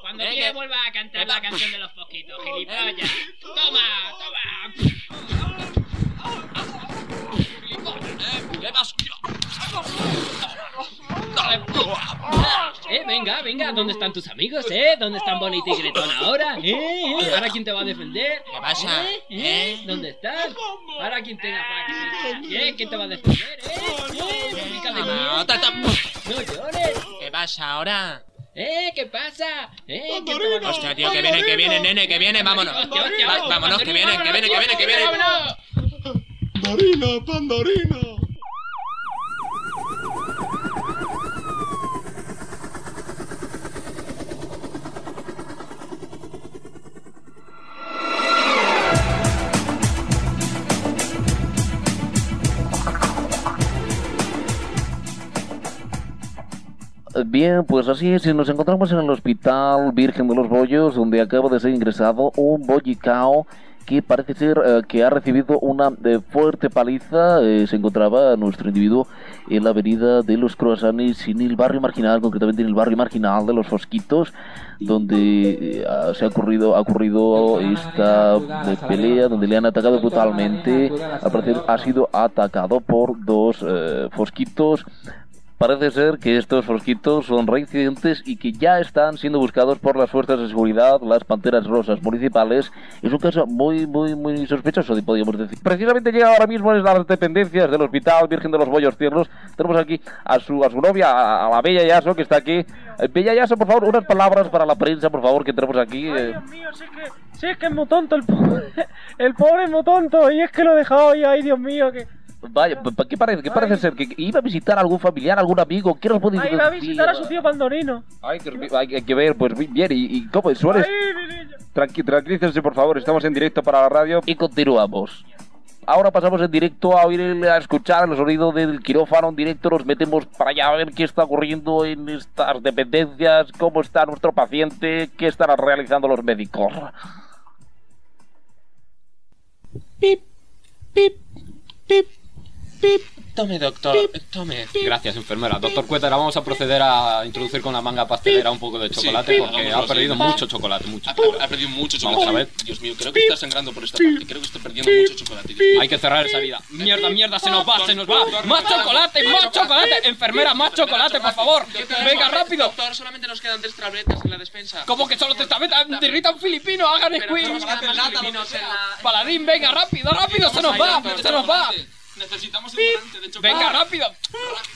Speaker 23: Cuando
Speaker 4: Eh,
Speaker 23: quieras vuelva a cantar
Speaker 4: ¿Qué
Speaker 23: la canción de los poquitos, gilipollas. Toma, toma. Eh, venga, venga, ¿dónde están tus amigos, eh? ¿Dónde están Bonnie y Tigretón ahora? ¿Eh? ¿Eh? ¿Ahora quién te va a defender?
Speaker 4: ¿Qué pasa?
Speaker 23: ¿Eh? ¿Eh? ¿Dónde estás? ¿Ahora quién te va a ¿Eh? ¿Quién te va a defender, eh? ¿Eh? No llores.
Speaker 4: ¿Qué pasa ahora?
Speaker 23: ¿Eh? ¿Qué pasa? ¿Eh? ¿Quién te va a
Speaker 4: Hostia, tío, que viene, que viene, nene, que viene, vámonos. Vámonos, que viene, que viene, que viene, que viene.
Speaker 23: ¡Vámonos!
Speaker 28: Pandorino, Pandorino.
Speaker 35: Bien, pues así es, nos encontramos en el Hospital Virgen de los Bollos, donde acaba de ser ingresado un bollicao que parece ser eh, que ha recibido una eh, fuerte paliza. Eh, se encontraba nuestro individuo en la avenida de los Croissants, en el barrio marginal, concretamente en el barrio marginal de los Fosquitos, donde eh, ha- se ha ocurrido, ha ocurrido esta eh, pelea, donde le han atacado brutalmente. Al parecer ha sido atacado por dos Fosquitos. Parece ser que estos fosquitos son reincidentes y que ya están siendo buscados por las fuerzas de seguridad, las panteras rosas municipales. Es un caso muy, muy, muy sospechoso, podríamos decir. Precisamente llega ahora mismo en las dependencias del Hospital Virgen de los Bollos Tiernos. Tenemos aquí a su, a su novia, a, a la Bella Yaso, que está aquí. Eh, Bella Yaso, por favor, unas palabras para la prensa, por favor, que tenemos aquí. eh.
Speaker 36: mío, si es que, si es que es muy tonto el pobre. El pobre es muy tonto y es que lo he dejado y ay, Dios mío, que.
Speaker 35: Vaya, ¿qué parece? ¿Qué parece ser? ¿Que iba a visitar a algún familiar, algún amigo? ¿Qué nos puede
Speaker 36: Ay,
Speaker 35: decir?
Speaker 36: va a visitar a su tío Pandorino.
Speaker 35: Hay, hay que ver, pues bien, y, y cómo sueles. Tranqui, tranquilícense, por favor, estamos en directo para la radio y continuamos. Ahora pasamos en directo a oír, a escuchar el sonido del quirófano en directo, nos metemos para allá a ver qué está ocurriendo en estas dependencias, cómo está nuestro paciente, qué están realizando los médicos.
Speaker 23: Pip, pip, pip, pip.
Speaker 4: Tome, doctor, tome.
Speaker 5: Gracias, enfermera. Doctor Cuétara, vamos a proceder a introducir con la manga pastelera un poco de chocolate
Speaker 37: Sí,
Speaker 5: porque ha perdido
Speaker 37: sí.
Speaker 5: mucho chocolate, mucho.
Speaker 37: Ha, ha perdido mucho chocolate.
Speaker 5: Vamos a ver.
Speaker 37: Dios mío, creo que está sangrando por esta parte. Creo que está perdiendo mucho chocolate.
Speaker 5: Hay que cerrar esa herida. Mierda, mierda, se nos va, se nos va. Más chocolate, más chocolate. Enfermera, más chocolate, por favor. Venga, rápido.
Speaker 4: Doctor, solamente nos quedan tres tabletas en la despensa.
Speaker 5: ¿Cómo que solo está metiendo? Derrita un filipino, hagan squeeze. Paladín, venga, rápido, rápido, se nos va, se nos va.
Speaker 37: Necesitamos un donante de chocolate.
Speaker 5: Venga, rápido.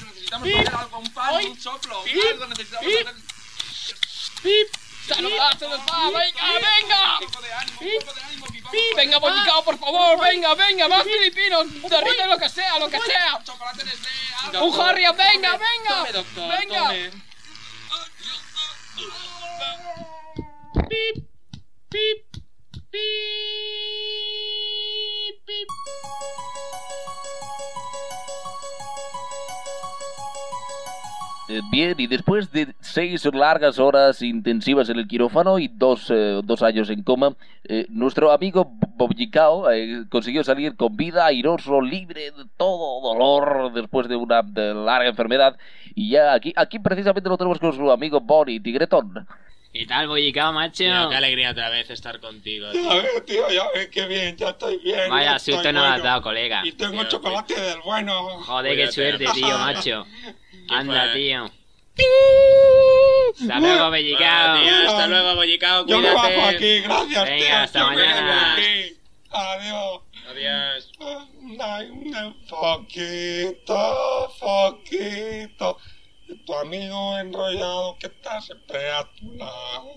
Speaker 37: Necesitamos hacer algo, un pan, un soplo, algo. Necesitamos hacer...
Speaker 5: ¡Se nos va, se nos va! ¡Venga, venga! ¡Venga, bollicao, por favor! ¡Venga, venga! ¡Más filipinos! ¡Derrite lo que sea, lo que sea! ¡Un Harrier, venga, venga!
Speaker 4: Tome, doctor,
Speaker 5: ¡Venga! ¡Pip! ¡Pip! ¡Pip!
Speaker 35: Eh, bien, y después de seis largas horas intensivas en el quirófano y dos, eh, dos años en coma, eh, nuestro amigo Bobjicao eh, consiguió salir con vida, airoso, libre de todo dolor después de una larga enfermedad. Y ya aquí, aquí precisamente lo tenemos con su amigo Bonnie Tigretón.
Speaker 38: ¿Qué tal, bollicao, macho?
Speaker 39: Tío, qué alegría otra vez estar contigo.
Speaker 28: Ya ves, tío, ya ves qué bien, ya estoy bien.
Speaker 38: Vaya susto no me has
Speaker 28: bueno.
Speaker 38: dado, colega.
Speaker 28: Y tengo chocolate del bueno.
Speaker 38: Joder, qué suerte, tío, macho. Anda,
Speaker 39: fue?
Speaker 38: tío. Hasta luego, bellicao.
Speaker 39: Bueno, tío, hasta luego, bollicao,
Speaker 28: Yo me
Speaker 39: cuídate.
Speaker 28: bajo aquí, gracias,
Speaker 38: Venga,
Speaker 28: tío.
Speaker 38: hasta mañana.
Speaker 28: Adiós.
Speaker 39: Adiós.
Speaker 28: Un poquito, Tu amigo enrollado que está siempre a tu lado.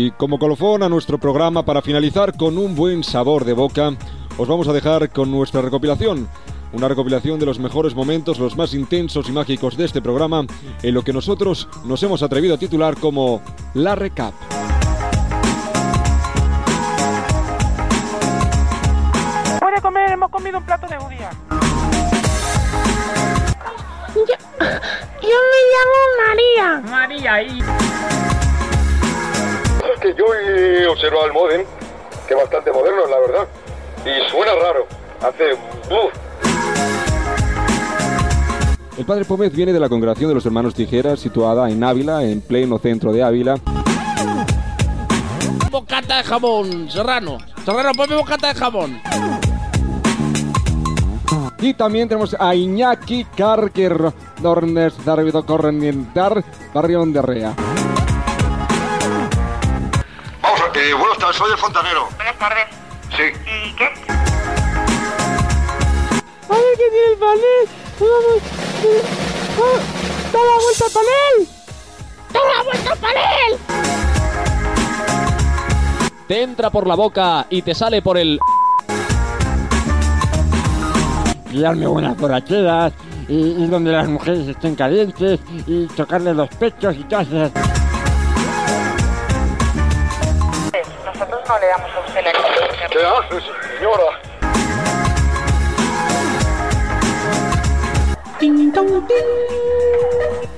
Speaker 3: Y como colofón a nuestro programa, para finalizar con un buen sabor de boca, os vamos a dejar con nuestra recopilación. Una recopilación de los mejores momentos, los más intensos y mágicos de este programa, en lo que nosotros nos hemos atrevido a titular como La Recap.
Speaker 36: Puede comer, hemos comido un plato de judía.
Speaker 19: Yo me llamo María.
Speaker 36: María, y...
Speaker 11: Es que yo he observado el modem, que es bastante moderno, la verdad. Y suena raro. Hace... ¡Uf!
Speaker 3: El padre Pómez viene de la congregación de los hermanos Tijeras, situada en Ávila, en pleno centro de Ávila.
Speaker 24: Bocata de jamón, Serrano. Serrano, ponme bocata de jamón.
Speaker 3: Y también tenemos a Iñaki Karker Dornes Darvido Correnientar, Barrión de
Speaker 11: eh, buenas tardes, soy el fontanero.
Speaker 29: Buenas tardes.
Speaker 11: Sí.
Speaker 29: ¿Y qué?
Speaker 19: A ver qué tiene el panel. Vamos. ¡Da la vuelta al panel! ¡Da la vuelta al panel!
Speaker 4: Te entra por la boca y te sale por el...
Speaker 40: Pillarme buenas borracheras y ir donde las mujeres estén calientes y tocarle los pechos y todas esas...
Speaker 29: no le damos a usted la experiencia.
Speaker 11: ¿Qué haces, señora?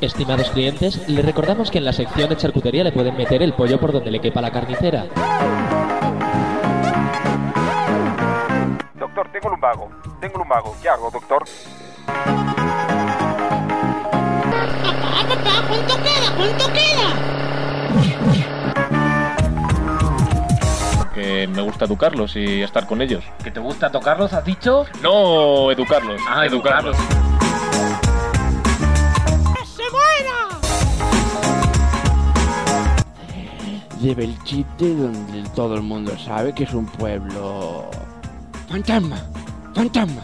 Speaker 8: Estimados clientes, les recordamos que en la sección de charcutería le pueden meter el pollo por donde le quepa la carnicera.
Speaker 41: Doctor, tengo lumbago. Tengo lumbago. ¿Qué hago, doctor?
Speaker 19: ¡Papá, papá! ¿Cuánto queda? ¿Cuánto queda?
Speaker 4: Que me gusta educarlos y estar con ellos.
Speaker 23: ¿Que te gusta tocarlos, has dicho?
Speaker 4: No, educarlos.
Speaker 23: Ah, educarlos.
Speaker 19: ¡Que se muera!
Speaker 24: De Belchite, donde todo el mundo sabe que es un pueblo... Fantasma, fantasma.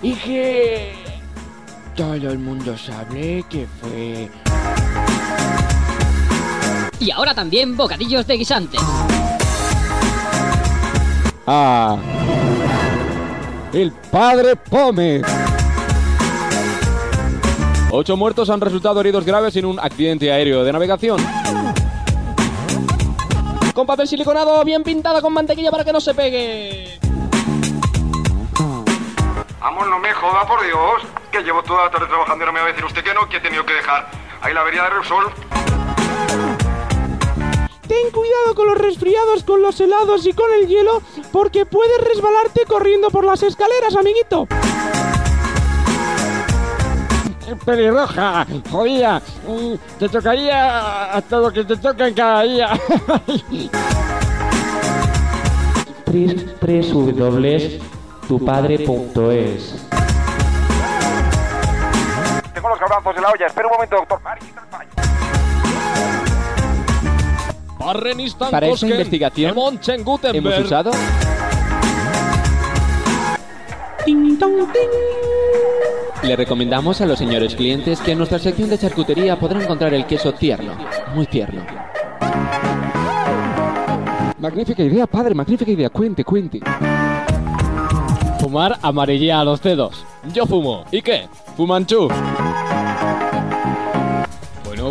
Speaker 24: Y que... Todo el mundo sabe que fue...
Speaker 27: Y ahora también bocadillos de guisantes.
Speaker 3: Ah. El padre Pómez.
Speaker 5: Ocho muertos han resultado heridos graves en un accidente aéreo de navegación.
Speaker 4: Con papel siliconado bien pintada con mantequilla para que no se pegue.
Speaker 11: Amor, no me joda, por Dios. Que llevo toda la tarde trabajando y no me va a decir usted que no, que he tenido que dejar. Ahí la avería de Repsol.
Speaker 19: Ten cuidado con los resfriados, con los helados y con el hielo, porque puedes resbalarte corriendo por las escaleras, amiguito.
Speaker 40: Pelirroja, jodida, mm, te tocaría hasta lo que te toca en cada día.
Speaker 8: www.tupadre.es
Speaker 41: Tengo los garbanzos en la olla. Espera un momento, doctor.
Speaker 5: Para esa
Speaker 4: Kosken,
Speaker 5: investigación, Hemos usado.
Speaker 8: Le recomendamos a los señores clientes que en nuestra sección de charcutería podrán encontrar el queso tierno, muy tierno.
Speaker 3: Magnífica idea, padre, magnífica idea. Cuente, cuente.
Speaker 4: Fumar amarillea a los dedos. Yo fumo. ¿Y qué? Fumanchu.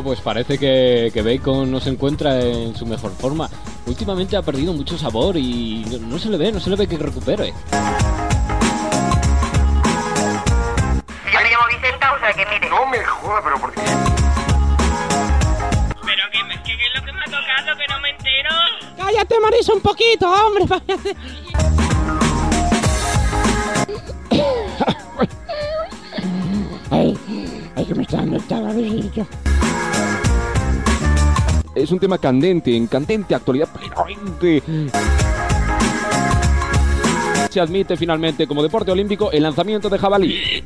Speaker 4: Pues parece que, que Bacon no se encuentra en su mejor forma. Últimamente ha perdido mucho sabor y no, no se le ve, no se le ve que recupere.
Speaker 29: Yo me llamo Vicenta, o sea que mire.
Speaker 11: No me joda, pero ¿por qué?
Speaker 42: Pero ¿qué, me- qué, qué es lo que me ha tocado que no me entero?
Speaker 19: Cállate, Marisa, un poquito, hombre. váyate.
Speaker 40: Ay, ay, que me está dando el tabaquillo.
Speaker 3: Es un tema candente, en candente actualidad plenamente.
Speaker 5: Se admite finalmente como deporte olímpico el lanzamiento de jabalí.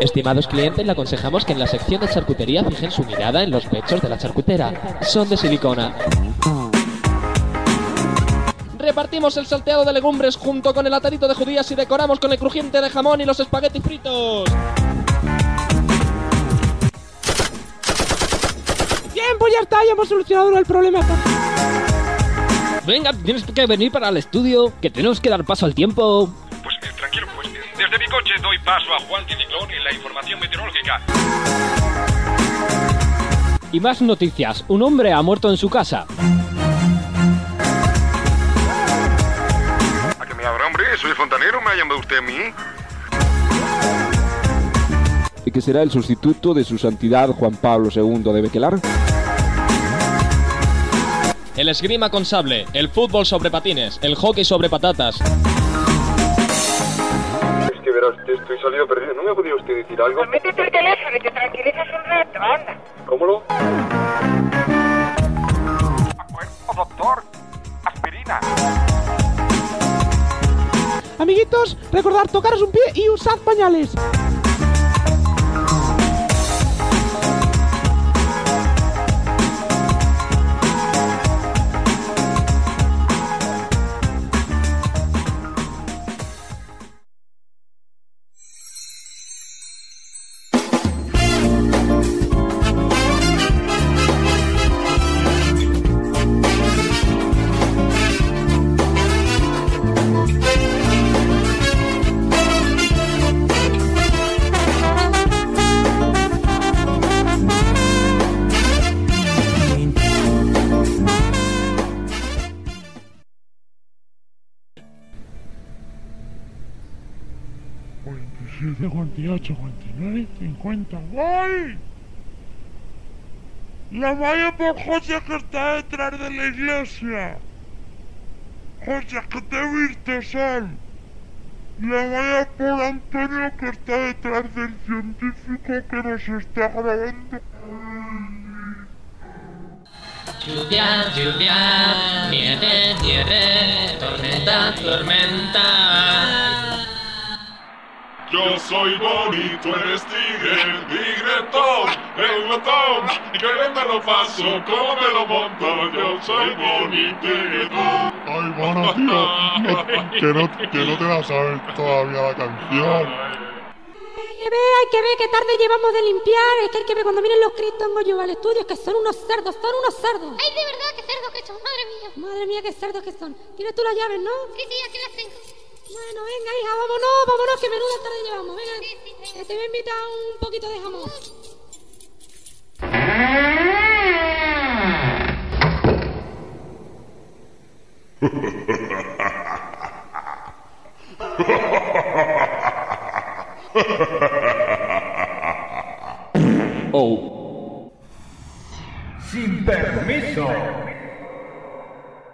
Speaker 8: Estimados clientes, le aconsejamos que en la sección de charcutería fijen su mirada en los pechos de la charcutera. Son de silicona.
Speaker 4: Repartimos el salteado de legumbres junto con el atadito de judías y decoramos con el crujiente de jamón y los espaguetis fritos.
Speaker 19: Pues ya está, ya hemos solucionado el problema.
Speaker 23: Venga, tienes que venir para el estudio, que tenemos que dar paso al tiempo.
Speaker 41: Pues eh, tranquilo, pues eh, desde mi coche doy paso a Juan Ciclón y la información meteorológica.
Speaker 23: Y más noticias. Un hombre ha muerto en su casa.
Speaker 11: ¿A que me abra, hombre? Soy fontanero, ¿me ha llamado usted a mí?
Speaker 3: ¿Y que será el sustituto de su santidad Juan Pablo II de Bequelar?
Speaker 4: El esgrima con sable, el fútbol sobre patines, el hockey sobre patatas.
Speaker 11: Es que verás, estoy salido perdido. ¿No me ha podido usted decir algo?
Speaker 29: Pues métete el teléfono y te tranquilizas un rato, anda.
Speaker 11: ¿Cómo lo?
Speaker 41: Oh, doctor, aspirina.
Speaker 19: Amiguitos, recordad tocaros un pie y usad pañales.
Speaker 25: 48, 49, 50. ¡Voy! La vaya por José que está detrás de la iglesia. José, que te viste, Sal. La vaya por Antonio que está detrás del científico que nos está grabando.
Speaker 38: Lluvia, lluvia, nieve, nieve, tormenta, tormenta.
Speaker 25: Yo soy Bonnie, tú eres Tigre, Tigretón, el glotón, y que me lo paso, como me lo monto, yo soy Bonnie, Tigretón. Ay, bueno, tío, no- que, no, que no te la sabes todavía la canción.
Speaker 43: Hay que ver, hay que ver qué tarde llevamos de limpiar. Es que hay que ver cuando vienen los cristongos yo al estudio, es que son unos cerdos, son unos cerdos. Ay, de verdad, qué cerdos que son, madre mía. Madre mía, qué cerdos que son. ¿Tienes tú las llaves, no? Sí, sí, aquí las tengo. Bueno, venga, hija, vámonos, vámonos, que menuda tarde llevamos. Venga, te voy a invitar un poquito de jamón.
Speaker 3: Oh.
Speaker 44: Sin permiso.